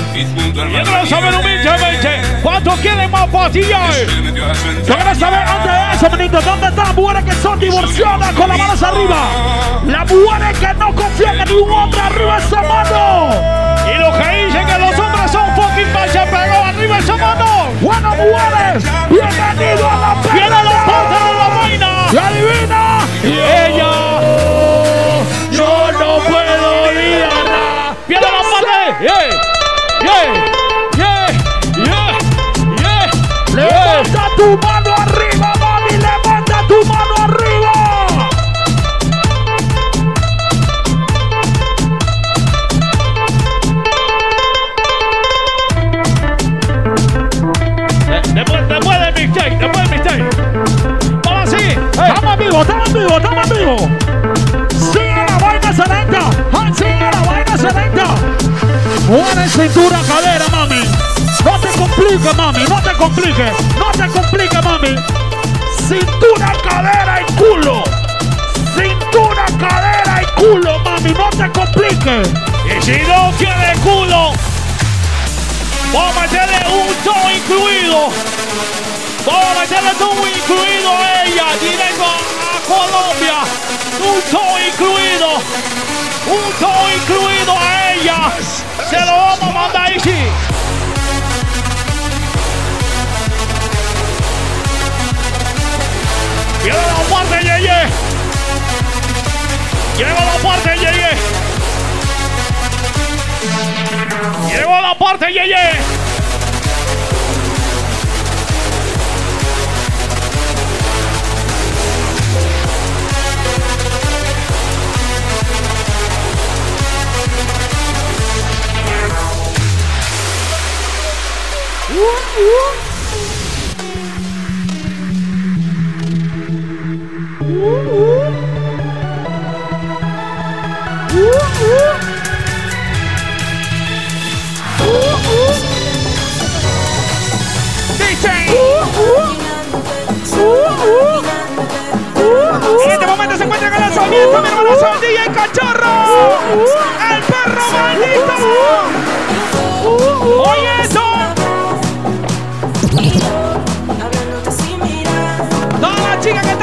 Yo quiero saber humildemente cuánto quieren más pastillas. Yo quiero saber antes de eso, manito, ¿dónde están las mujeres que son divorciadas con las manos arriba? Las mujeres que no confían en ningún hombre arriba esa mano. Y los que dicen que los hombres fucking pacha pero arriba esa mano. Bueno, mujeres, bienvenido a la pelea. Viene la parte de la vaina. La divina. Vivos, estamos vivos, estamos vivos. Sigue la vaina. Ah, Sigue la vaina excelente. Buena cintura, cadera, mami. No te compliques, mami. No te compliques. No te compliques, mami. Cintura, cadera y culo. Cintura, cadera y culo, mami. No te compliques. Y si no quiere culo, vamos a meterle un todo incluido. Vamos a meterle todo incluido a ella, directo Colombia. Un todo incluido. Un todo incluido a ella. Se lo vamos a mandar ahí, sí. Llegó la parte, Yeye. Llegó la parte, Yeye. Llegó la parte, Yeye. En este momento se encuentra con el sonido, mi hermano son DJ Cachorro. El perro maldito. Oye eso.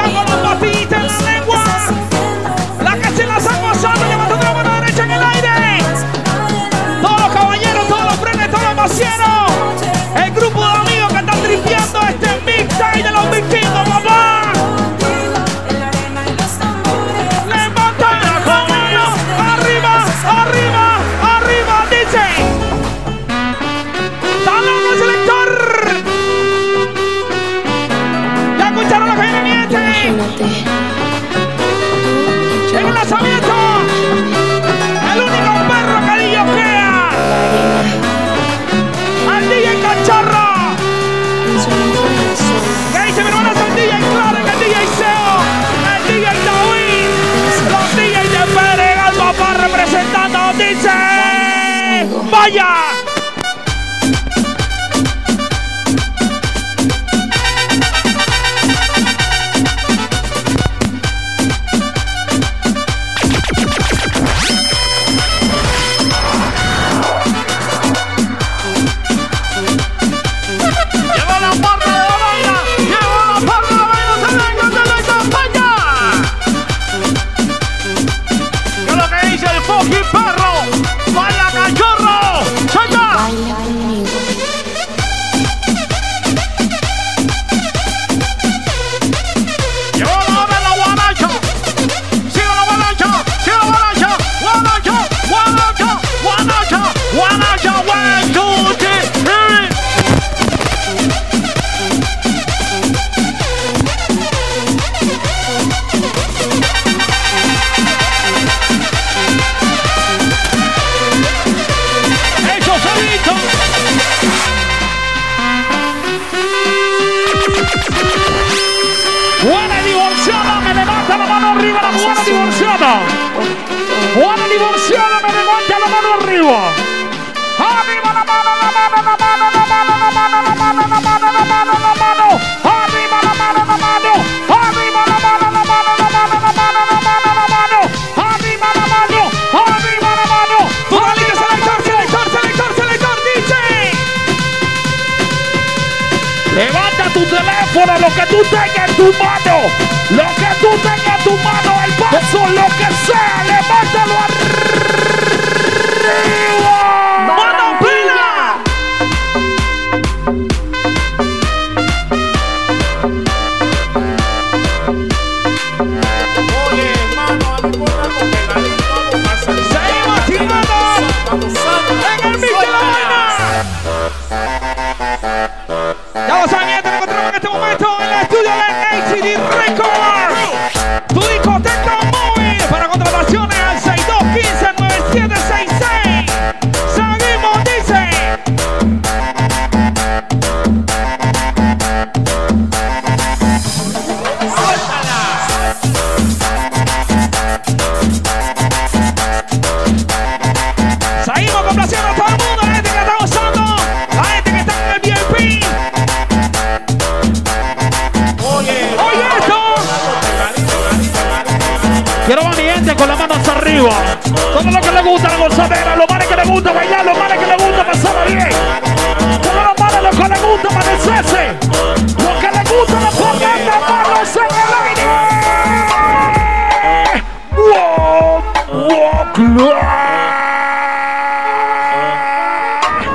La lengua. Se la mano derecha en el aire. Todos los caballeros, todos los frenes, todos los. 诶呀！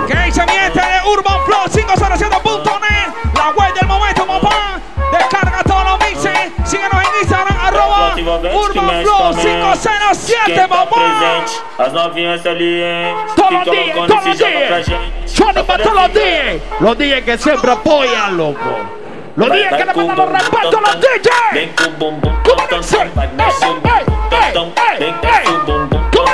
Que ahí se miente de Urban Flow 507.net, la web del momento, papá. Descarga todos los mixes. Síguenos en Instagram, arroba Urban Flow 507, papá. As novinhas ali, hein? Toma dia, toma dia. Johnny matou los DJs. Los DJs que siempre apoyan, loco. Los días que le mandan los a los DJs. Ven con boom boom, ¡Ey, ey, ey, ey!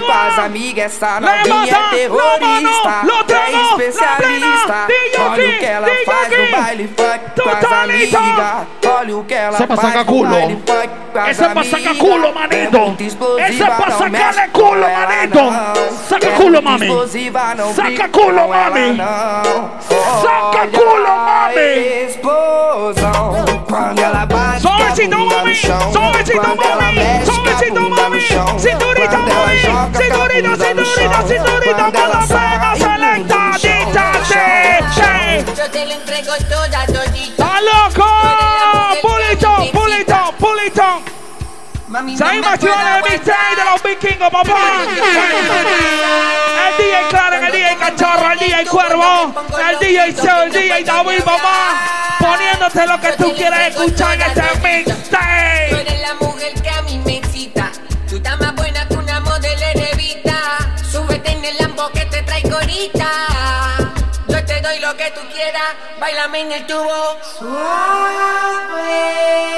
Hoje com as amigas, tá? essa novinha tá é terrorista. É especialista. Olha o que ela faz no baile funk com as amigas. Olha o que ela faz no baile funk com as amigas. Essa é pra sacar culo, manido. É essa é pra sacar culo, manido. Saca é culo, mami. Saca culo, mami. Saca culo, mami. Quando ela bate. Suavecito, mami. Suavecito, mami. Suavecito, mami. Cinturita, mami. Cinturita, cinturita, cinturita. Cada pega selecta, dítate. Yo te la entrego toda, todita. ¡Está loco! Pulito, pulito, pulito. Seguimos activando el mixtape de los vikingos, papá. El DJ Clara, el DJ Cachorro, el DJ Cuervo, el DJ Seo, el DJ David, papá. Poniéndote lo que tú quieres escuchar en este Tú mixtape. eres la mujer que a mí me excita. Tú estás más buena que una modelo levita. Súbete en el Lambo que te traigo ahorita. Yo te doy lo que tú quieras, bailame en el tubo.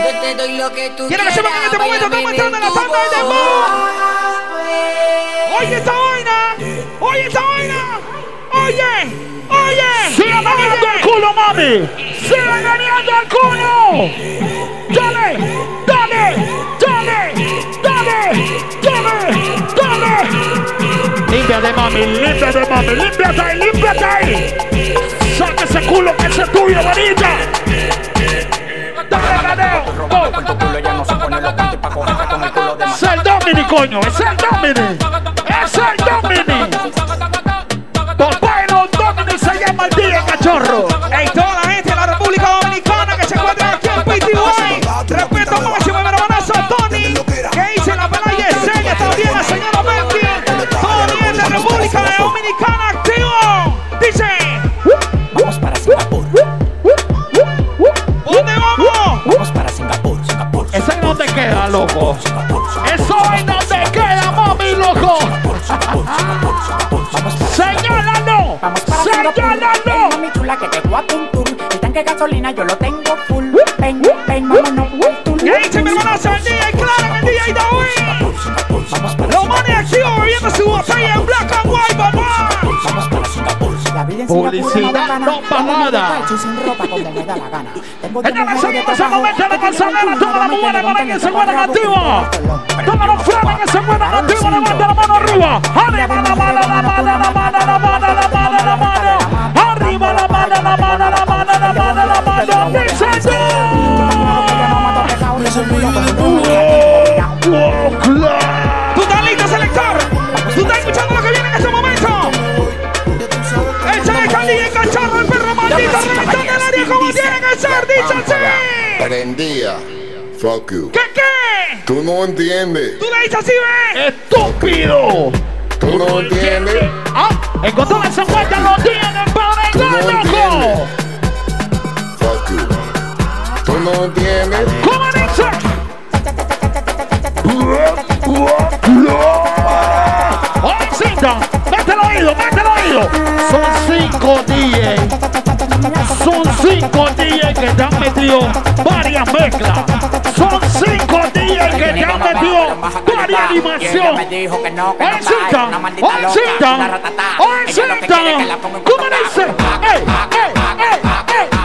Yo te doy lo que tú Quiero que quieras. sepan que en este momento estamos en entrando en la tanda del. Oye esta vaina. Oye esta vaina. Oye. Oye. ¡Sigue ganando el culo, mami! ¡Sigue ganando el culo! ¡Dale! ¡Dale! ¡Dale! ¡Dale! ¡Dale! ¡Dale! Límpiate, mami, límpiate, mami, límpiate ahí, límpiate ahí. Saca ese culo que ese es tuyo, bonita. Dale, ganeo. Es el Domini, coño, es el Domini. Es el Domini. Cachorro. Ey, toda la gente de la República Dominicana que se encuentra aquí en PTY. Respeto máximo mi hermanazo Tony. Que dice la pelada Yesenia también, la señora Melky. Todo bien de República Dominicana activo. Dice. Vamos para Singapur. ¿Dónde vamos? Vamos para Singapur, Singapur. Ese no te queda, loco. Eso ahí no te queda, mami, loco. Señálalo. Señálalo. Mami chula que te voy a. El tanque de gasolina yo lo tengo full. Ven, ven, vámonos. ¿Qué dice mi hermanazo el DJ Clara, el DJ David? Los manes activos bebiendo su botella en black and white, papá. La vida en Publicidad no pagada. Sin ropa como me da la gana. Tengo seguimos en momento de Manzanera. Todas las mujeres con que se activas. Todos los que se activos. Levanta la mano arriba. Arriba la mano, la mano, la mano, la mano, la mano. Arriba la mano, la mano, la mano, la mano, la mano. Dice ¿Tú estás listo, selector? ¿Tú estás escuchando lo que viene en este momento? Échale Cali y cacharro, el perro maldito, reventando el área como tiene que ser, dice así. Prendía. Fuck you. ¿Qué qué? Tú no entiendes. ¿Tú le dices así, ve? ¡Estúpido! Tú no entiendes. Ah, encontró esa vuelta, lo tienen para Tú no entiendes. Fuck you. Tú no entiendes. ¿Cómo dice? El oído, mete el oído. Son cinco DJs. Son cinco DJs que te han metido varias mezclas. Son cinco DJs que te han metido varias animación. Oicita, oicita, oicita. ¿Cómo dice? ¡Ey, ey, ey, ey, ey, ey,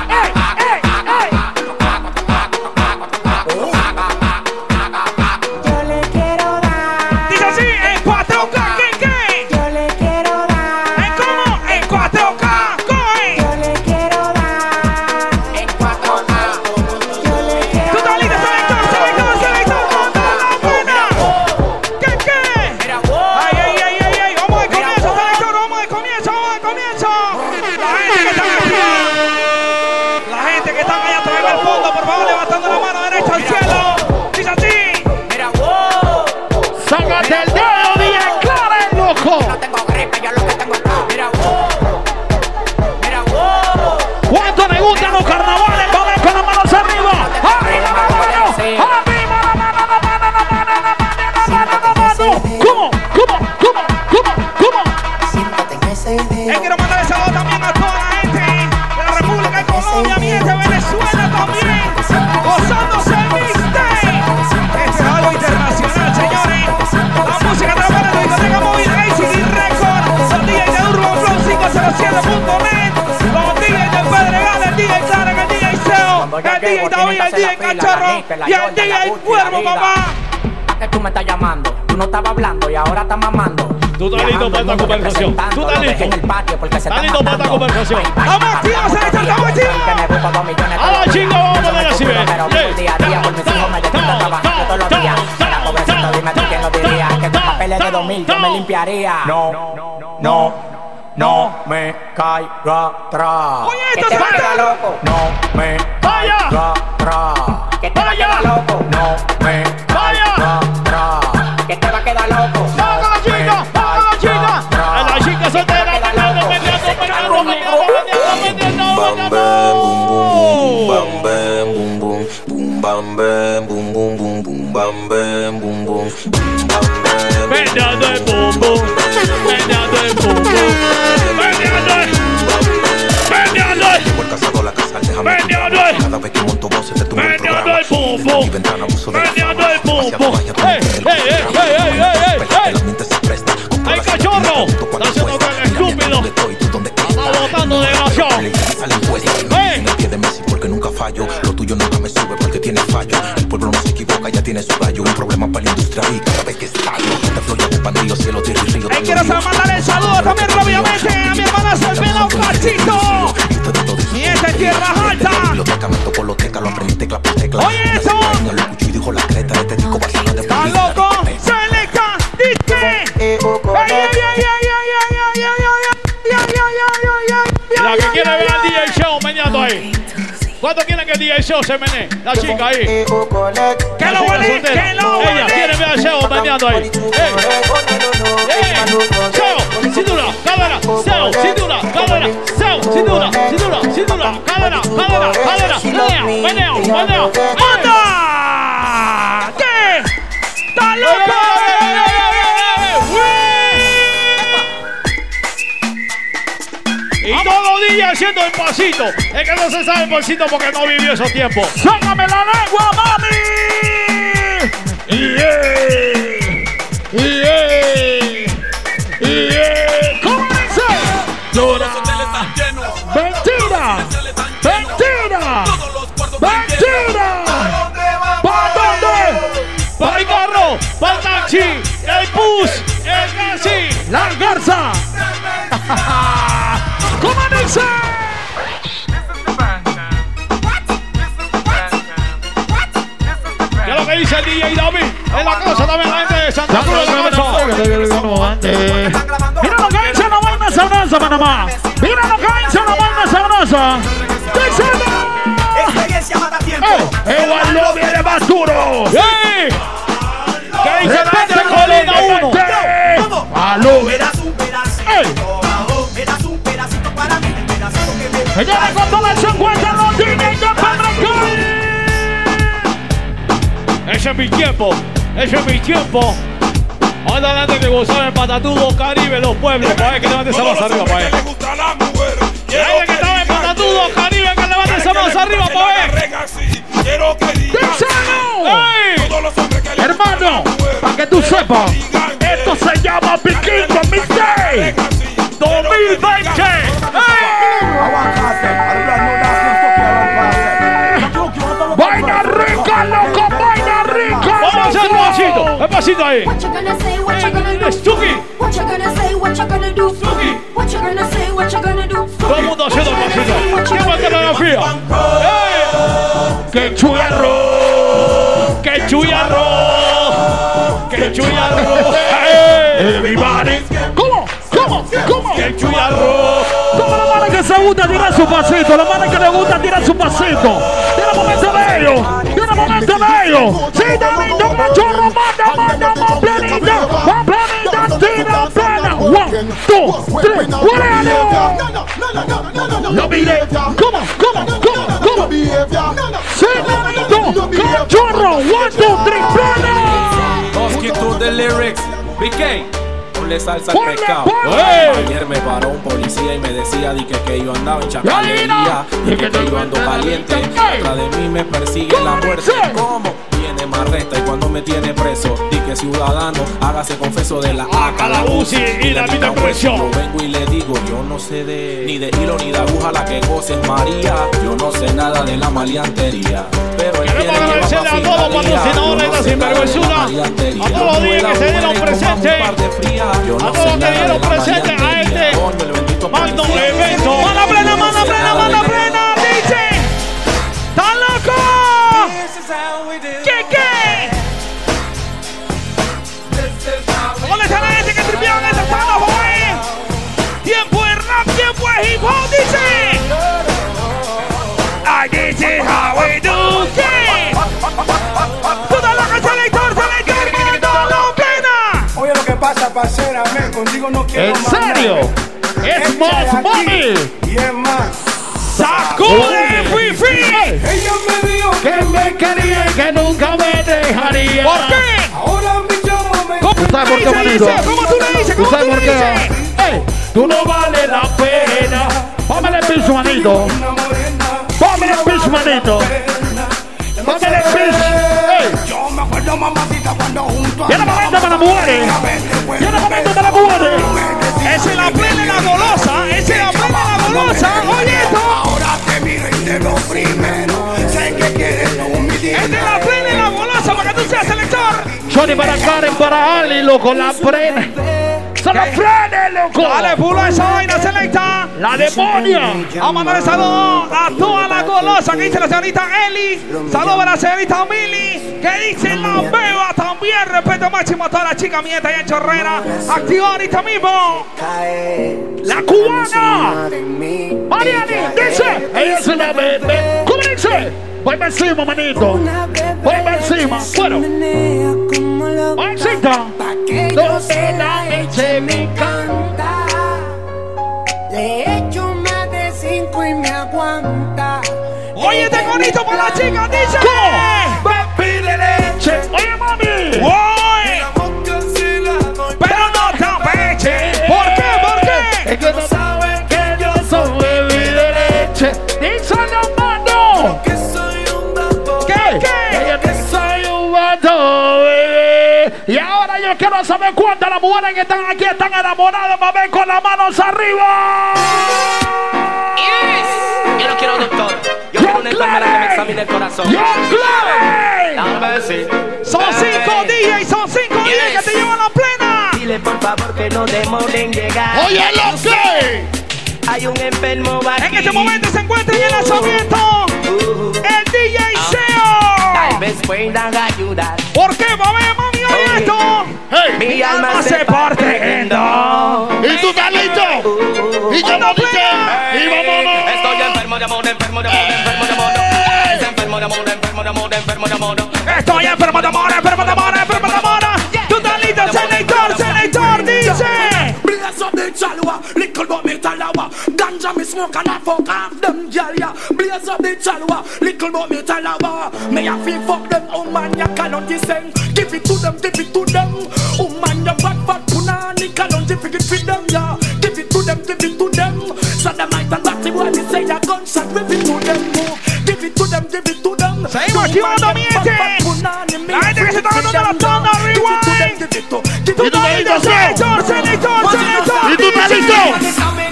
el Cachorro y el DJ Cuervo, papá. que tú me estás llamando. Tú no estabas hablando y ahora estás mamando. Tú estás listo para esta conversación. Tú estás listo. En el patio porque se Estás listo para esta conversación. ¡Vamos activos, selector, estamos activos! A la chinga, vamos a poner así, ve. Día a día por mis hijos me despierto trabajando todos los días. Pobrecito, dime tú quién lo diría. Que con papeles de 2000 yo me limpiaría. No, no, no me caiga atrás. Oye, esto es loco. No me. Que te loco. Cachorro. Meneando el pumbo. ¡Ey, ey, ey, ey, ey, ey, ey! ¡Ey, cachorro! Está haciendo que el estúpido. Está botando desgraciado. ¡Ey! de Messi porque nunca fallo. Lo tuyo nunca me sube porque tiene fallo. El pueblo no se equivoca, ya tiene su gallo. Un problema para la industria y cada vez que estallo. Te floya de pandillo, cielo, tierra y río. Hey, quiero mandarle el saludo también rápidamente a mi hermana Salvela Cachito. Y esta es tierra tecla por tecla. Oye, eso. No lo escucho y dijo la creta. Este disco va a de ¡Está loco! ¡Selecta! ¡Dice! La quiere ver al DJ Show ahí. ¿Cuánto quieren que el DJ Show se menee? La chica ahí. ¡Que lo huele! ¡Que lo huele! Ella quiere ver al Show meneando ahí. ¡Eh! ¡Show! ¡Cintura! ¡Show! ¡Cintura! Cintura, cintura, cintura, cadera, cadera, cadera, meneo, meneo, meneo. ¡Anda! ¿Qué? ¡Está loco! Y todos los días haciendo el pasito. Es que no se sabe el pasito porque no vivió esos tiempos. ¡Sácame la lengua, mami! ¿Cómo para el taxi, el el taxi. La garza. ¿Cómo dice? ¿Qué es lo que dice el DJ David? En la casa también la gente de Santa Cruz de. Mira lo que dice la vaina sabrosa, Panamá. Mira lo que dice la vaina sabrosa. Experiencia mata tiempo. Eduardo viene más duro. ¡Sí! ¿Qué dice la gente de Colina 1? ¡Aló! Me das un pedacito. Me das un pedacito para mí. El pedacito que me Señores, con todo el 50 los Pedro Ese es mi tiempo, ese es mi tiempo. Ahora adelante que gozaba en Patatudo, Caribe, los pueblos. Para ver que levante esa mano arriba, para ver. La gente que estaba en Patatudo, Caribe, que levante esa mano arriba, para ver. ¡Ey! Hermano, para que tú sepas, esto se llama Piquín 2006. 2020. ¡Hey! ¡Vaina rica, loco! ¡Vaina rica! ¡Vamos a hacer un pasito! ¡Un pasito ahí! ¡Stuki! Todo el mundo haciendo pasito. ¿Quién va a ganar la fría? ¡Qué churro! ¡Ey! Everybody. ¿Cómo? ¿Cómo? ¿Cómo? ¡Qué chullarro! Como la mano que se gusta tirar su pasito, la mano que le gusta tirar su pasito. Tiene momento de ellos, tiene momento de ellos. Sí, Danito, machorro, manda, manda, más planita, más planita, tira plana. One, two, three, ¡Huele, Lo miré. ¿Cómo? ¿Cómo? ¿Cómo? ¿Cómo? Sí, Danito, cachorro, one, two, three, plana. The lyrics. BK. Ponle salsa al pescado. Ayer me paró un policía y me decía di que, que yo andaba en chacalería. Y que, que yo ando caliente. Atrás de mí me persigue la muerte. ¿Cómo? Viene más resta y cuando me tiene preso. Di que ciudadano, hágase confeso de la AK, la UCI y la vida en presión. Yo vengo y le digo, yo no sé de ni de hilo ni de aguja la que goces María. Yo no sé nada de la maleantería. Pero Queremos agradecerle a todos los patrocinadores de la sinvergüenzura. A todos los días que se dieron presente. A todos los que dieron presente a este magno evento. ¡Mano plena, mano plena, mano plena! ¡Dice! ¡Está loco! Contigo no quiero ¿En serio? Es más money. Y es más. ¡Sacude, free! Ella me dijo Que me quería y que nunca me dejaría. ¿Por qué? Ahora mi chamo me ¿Cómo ¿Tú sabes por qué, dice, manito? dice? ¿Cómo tú le dices? ¿Tú ¿Cómo tú le dices? Ey, tú no vales la pena. Póngale el piso, manito. Póngale el piso, manito. Póngale el piso. Mamacita cuando junto a Viene el momento para mujeres. Viene el momento para mujeres. Es la y golosa. Es la plena y la golosa. Oye esto. Ahora te miro y te veo primero. Sé que quieres es la plena y la golosa para que tú seas selector. Johnny para Karen, para Ali, loco, la frena. Se la frene, loco. Dale, pulo a esa vaina selecta. La demonia. Vamos a mandarle saludos a toda la golosa que dice la señorita Eli. Saludos para la señorita Mili. Que dice la beba también. Respeto máximo a toda la chica mieta y en chorrera. Activa ahorita mismo. La cubana. Mariani, dice. Ella se la bebe. ¿Cómo? Voy para encima, manito. Voy para encima. Bueno. Mancita. Donde la leche me encanta. Le echo más de cinco y me aguanta. Oye, este conito para la chica, dice. Pide leche. Oye, mami. Voy. Ahora yo quiero saber cuántas las mujeres que están aquí están enamoradas. Va a ver con las manos arriba. Yo no quiero doctor. Yo quiero una enfermera que me examine el corazón. ¡Yo, clave! Son cinco días y son cinco días que te llevan la plena. Dile por favor que no demoren en llegar. Oye, lo que. Hay un enfermo aquí. En este momento se encuentra en el lanzamiento el DJ SEO. Tal vez puedan ayudar. ¿Por qué, mami, mami, oye esto? Mi alma se parte en dos. ¿Y tú estás listo? ¿Y yo no Y vámonos. Estoy enfermo de amor, enfermo de amor, enfermo de amor. Enfermo de amor, enfermo de amor, enfermo de amor. Estoy enfermo de amor, enfermo de amor, enfermo de amor. Tú estás listo, selector, selector, dice. Blaze up the chalwa, little but me talawa. Ganja me smoke and I fuck off them gyal ya. Blaze up the chalwa, little but me talawa. Me a feel fuck them, oh man ya cannot descend. Give it to them, give it to them. Oh man ya bad bad punani cannot give it to them ya. Give it to them, give it to them. So them might and batty boy me say a gunshot, give it to them. oh. Give it to them, give it to them. Seguimos activando mi gente. La gente que se está ganando la tanda, rewind. Tú estás listo, selector. ¿Y tú estás listo?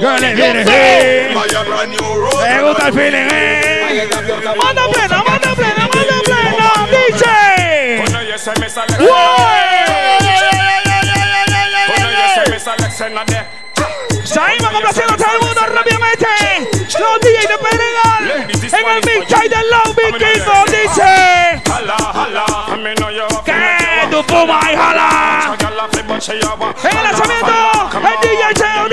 Le diré, eh. Me gusta el feeling, eh. Manda plena, manda plena, manda plena, dice. Saímos complaciendo a todo el mundo rápidamente. Los DJs de Pedregal en el mixtape de Love Big dice que tu puma y jala. El lanzamiento, el DJ DJ Cheo,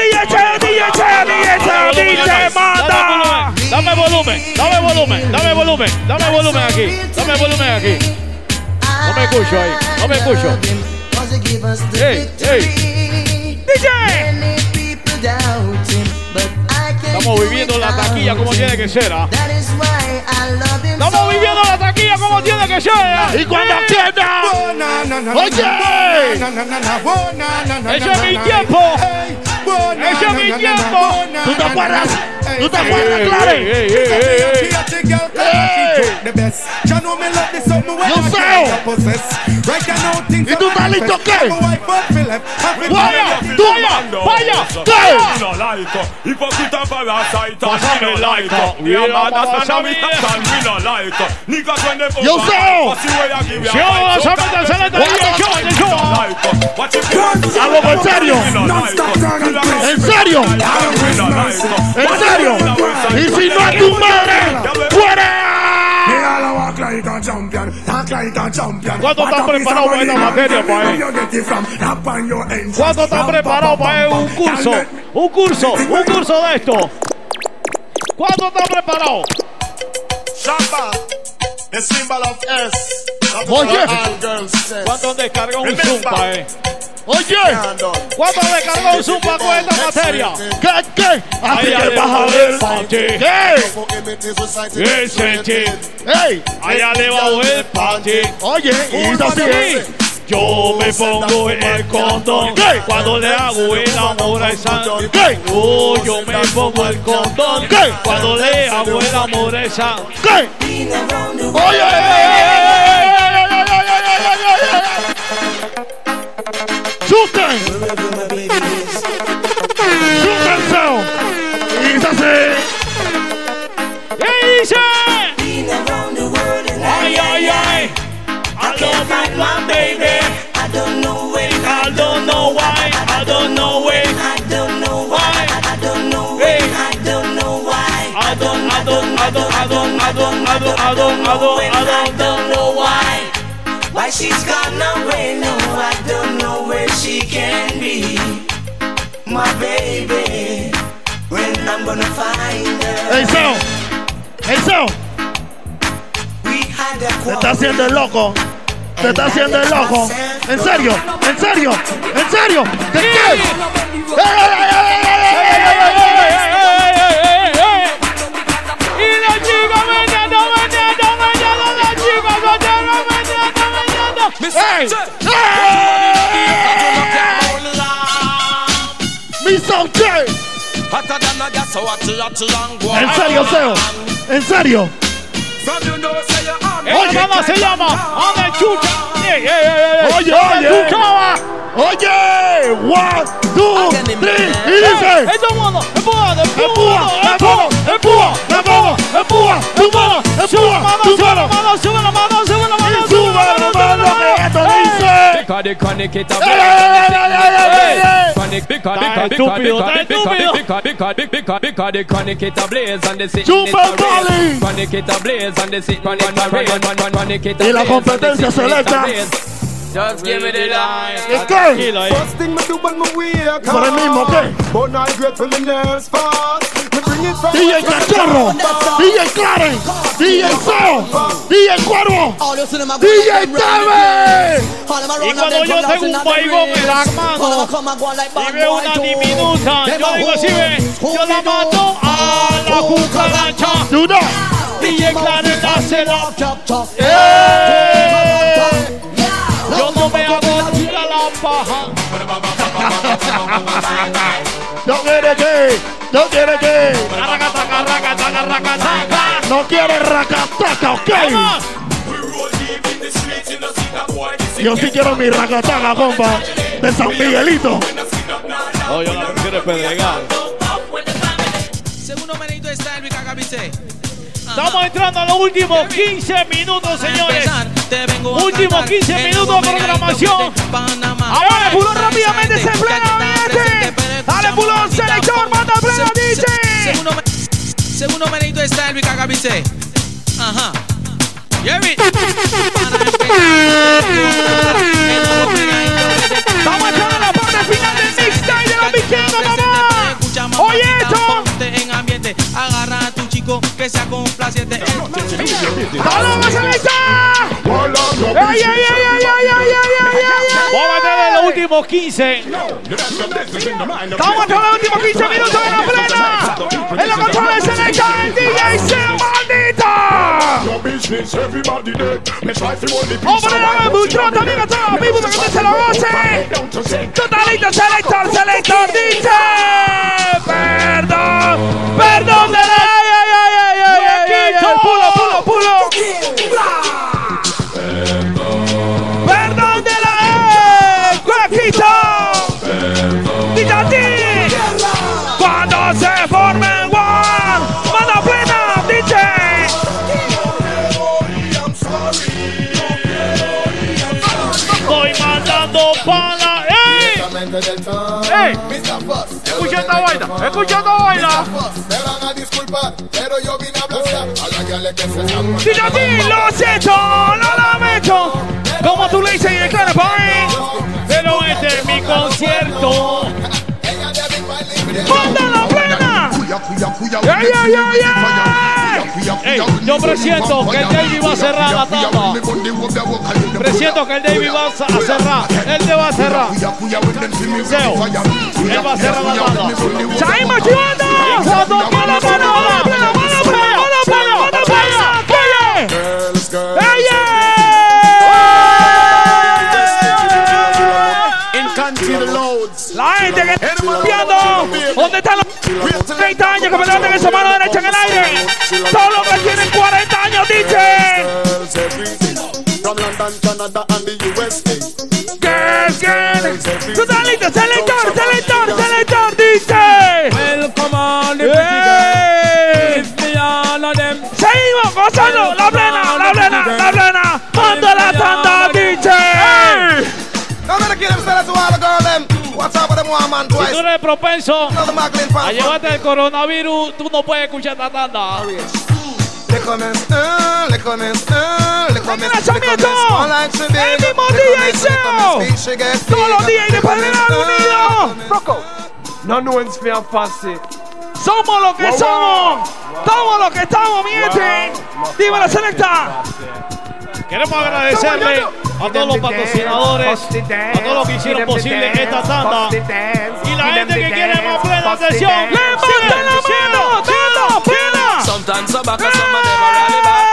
DJ manda. Dame volumen, dame volumen, dame volumen, dame volumen aquí, dame volumen aquí. No me escucho ahí, no me escucho. Ey, ey. DJ. Estamos viviendo la taquilla como tiene que ser, ¿ah? Estamos viviendo la taquilla como tiene que ser. ¿ah? Y cuando quiera. Oye. Ese es mi tiempo. Ese es mi tiempo. ¿Tú te acuerdas? ¿Tú te acuerdas. ¿Y tú estás listo qué? Vaya, tú vaya, vaya, ¿qué? Hipócrita parasite, Pásame we no like Yo sé. Yo, it go. Algo en serio. ¿En serio? ¿En serio? Y si no es tu madre, fuera. ¿Cuánto están preparados para esta materia, pae? ¿Cuánto están preparados para un curso? Un curso, un curso de esto. ¿Cuánto están preparados? Shamba, the symbol of S. Oye. ¿Cuánto descarga un Zoom, pae? Oye, ¿Cuánto le cargó un zumba con esta materia? ¿qué, qué? Así Allá que vas a ver. ¿Qué? Senti. ¡Ey! Allá le bajó el panty. Oye, y así de. Yo me pongo el condón ¿Qué? cuando le hago el amor a esa. ¿Qué? Oh, yo me pongo el condón ¿Qué? cuando le hago el amor a esa. ¿Qué? Oye, ¡Chuten! Don't, I don't, I don't, I don't, I don't, I don't, I don't, I don't. know why. Why she's gone away, no, I don't know where she can be. My baby, when I'm gonna find her. ¡Ey, Seo! ¡Ey, Seo! We had a está haciendo el loco. Te está haciendo el loco. ¿En serio? ¿En serio? ¿En serio? ¿De qué? ¡Ey, ey, ey, ey, ey, ey, ey, meneando. ¡Ey! ¡Ey! ¡Mi Sonche! ¿En serio, Seo? ¿En serio? Esta banda se llama Anda Chucha. Oye, oye. Oye, one, two, three, y dice, es Because they it ablaze it ablaze it ablaze on it ablaze it ablaze it ablaze la competencia selecta Just give me the line. Let's. First thing me do when me wake up. What I mean, okay. But not grateful the nerves. Me bring it from DJ Cachorro, DJ Claren, DJ Seo, DJ Cuervo, DJ Teve. Y cuando yo tengo un baigón en la mano y veo una diminuta, yo digo así, ve, yo la mato a la cucaracha. That. DJ Clarence hace la ¡Eh! Yo no me hago tira la paja. No quiere que, no quiere que, Racataca, racataca, racataca. no quiere racataca, ok. Yo sí quiero mi racataca, compa, de San Miguelito. Oye, la prefiero Pedregal. Segundo menito de Style, Rica Gabice. Estamos entrando a los últimos 15 minutos, señores. Últimos 15 minutos de programación. Ahora, pulón rápidamente se plena, Dale, pulón, selector, manda plena, dice. Segundo, me- segundo menito de Style, Rica Gabice. Ajá. Jerry. Vamos a entrar a la parte final del mixtape de los vikingos, mamá. Oye, esto. En ambiente, agarra que sea complaciente. ¡Vamos a ¡Ay, ay, ay, ay, ay, ay, ay, los últimos 15. Vamos a los 15 minutos de la plena. En control de selecta, el DJ Maldita. A mucho también se lo. Totalito selector, selector. Perdón, perdón. Escuchando baila. Me van a disculpar, pero yo vine a abrazar a la Si yo ti lo siento, lo lamento. Como tú le dices y declara, bye. Pero este es mi concierto. ¡Manda la plena! ¡Ya, ya, ya, ya! Yo presiento que el David va a cerrar la tanda. Presiento que el David va a cerrar. Él te va a cerrar. Él va a cerrar la tanda. ¡Sai motivando! Cuando quiera, mano, mano, mano, mano, mano, mano, La gente que está. ¿Dónde están los 30 años que me levantan esa mano derecha en el aire? Todos los que tienen 40 años dicen. From London, Canada and the USA. Girls, girls. Tú estás listo, Si tú eres propenso a llevarte el coronavirus, tú no puedes escuchar esta tanda. Le comes, uh, le comes, uh, le comes, comes. El mismo she gets Todos los después de unidos. Rocco. No one's me a fussy. Somos lo que somos. Somos lo que estamos, mi gente. Dímelo, selecta. Queremos agradecerle a todos los patrocinadores, a todos los que hicieron posible esta tanda y la gente que quiere más plena atención. ¡Levanten la mano! ¡Tanda plena! Sometimes I back and some of them are rally back.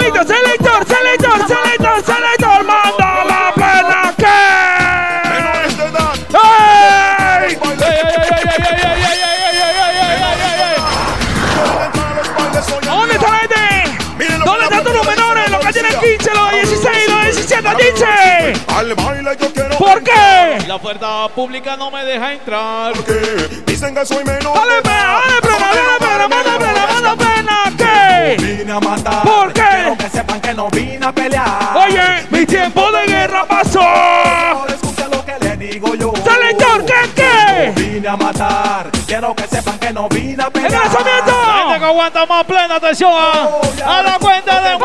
listo, selector, selector, selector, selector. Manda la plena que. ¡Ey! ¿Dónde está la gente? ¿Dónde están todos los menores? Los que tienen 15, los 16, los 17, dice. Al baile yo quiero ¿Por qué? La puerta pública no me deja entrar. que dicen que soy menor. Dale plena, dale plena, dale plena, manda plena, manda plena, ¿qué? Vine a matar. ¿Por qué? Quiero que sepan que no vine a pelear. Oye, mi tiempo de guerra pasó. No escuche lo que le digo yo. Selector, ¿qué, qué? Vine a matar. Quiero que sepan que no vine a ¡El pelear. lanzamiento! La gente que aguanta más plena atención a, a la cuenta de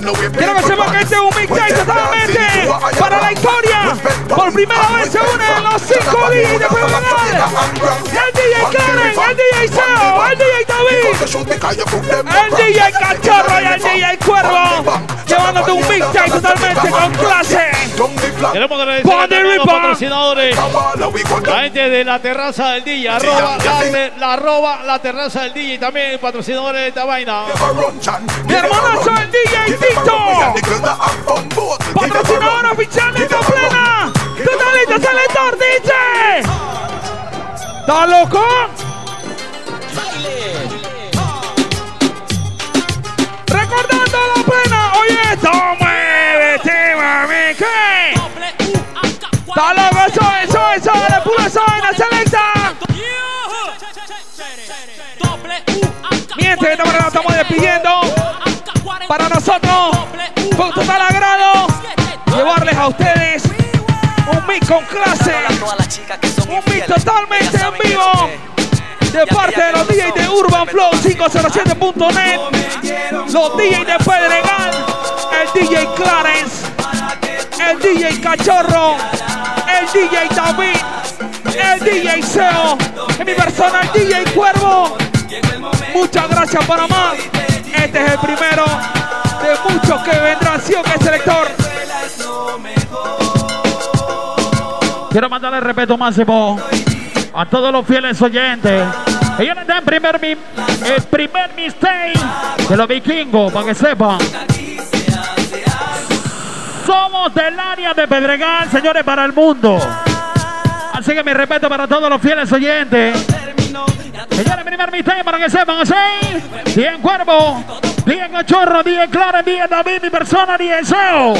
Quiero que sepan que este es un mixtape totalmente para la historia. Por primera vez se unen los 5 días de Federal. El DJ Karen, el DJ Seo, el David, el DJ Cachorro y el DJ Cuervo. Llevándote un mixtape totalmente con clase. Queremos agradecer a todos los patrocinadores. La gente de la terraza del DJ, arroba la, la arroba la terraza del DJ, también patrocinadores de esta vaina. Mi hermanazo el DJ Tito. Patrocinador oficial de esta plena. ¿Tú estás listo, selector, DJ? ¿Estás loco? Recordando la plena. Oye, esto muévete, mami. ¿Qué? ¿Estás loco? Eso, eso, eso. Dale puro vaina, selecta. Manera nos estamos despidiendo. Para nosotros, un total agrado llevarles a ustedes un mix con clase. Un mix totalmente en vivo. De parte de los DJs de Urban Flow 507.net. Los DJs de Pedregal. El DJ Clarence. El DJ Cachorro. El DJ David. El DJ Seo. En mi persona, el DJ Cuervo. Muchas gracias Panamá. Este es el primero de muchos que vendrán, ¿sí o selector? Quiero mandarle respeto máximo a todos los fieles oyentes Ellos dan primer, el primer mistake de los vikingos, para que sepan. Somos del área de Pedregal, señores, para el mundo. Así que mi respeto para todos los fieles oyentes. Señores, primer mistake para que sepan, así. Bien Cuervo, bien Cachorro, bien Clara, bien David, mi persona, bien Seo.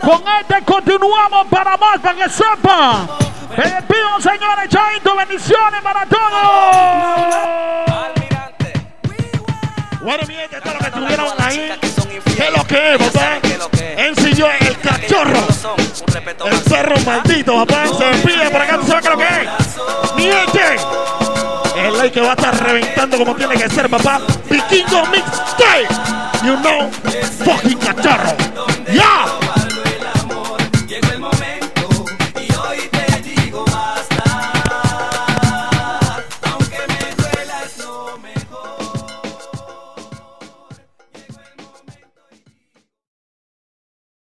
Con este continuamos para más, para que sepan. Me despido, señores, chaito, bendiciones para todos. Bueno, mi gente, todo lo que estuvieron ahí, ¿qué lo que es, papá? Ensilló el cachorro, el perro maldito, papá, se despide por acá, ¿tú sabes qué lo que es? Mi gente, el like que va a estar reventando como tiene que ser, papá. Vikingo Mixtape, you know, fucking cachorro.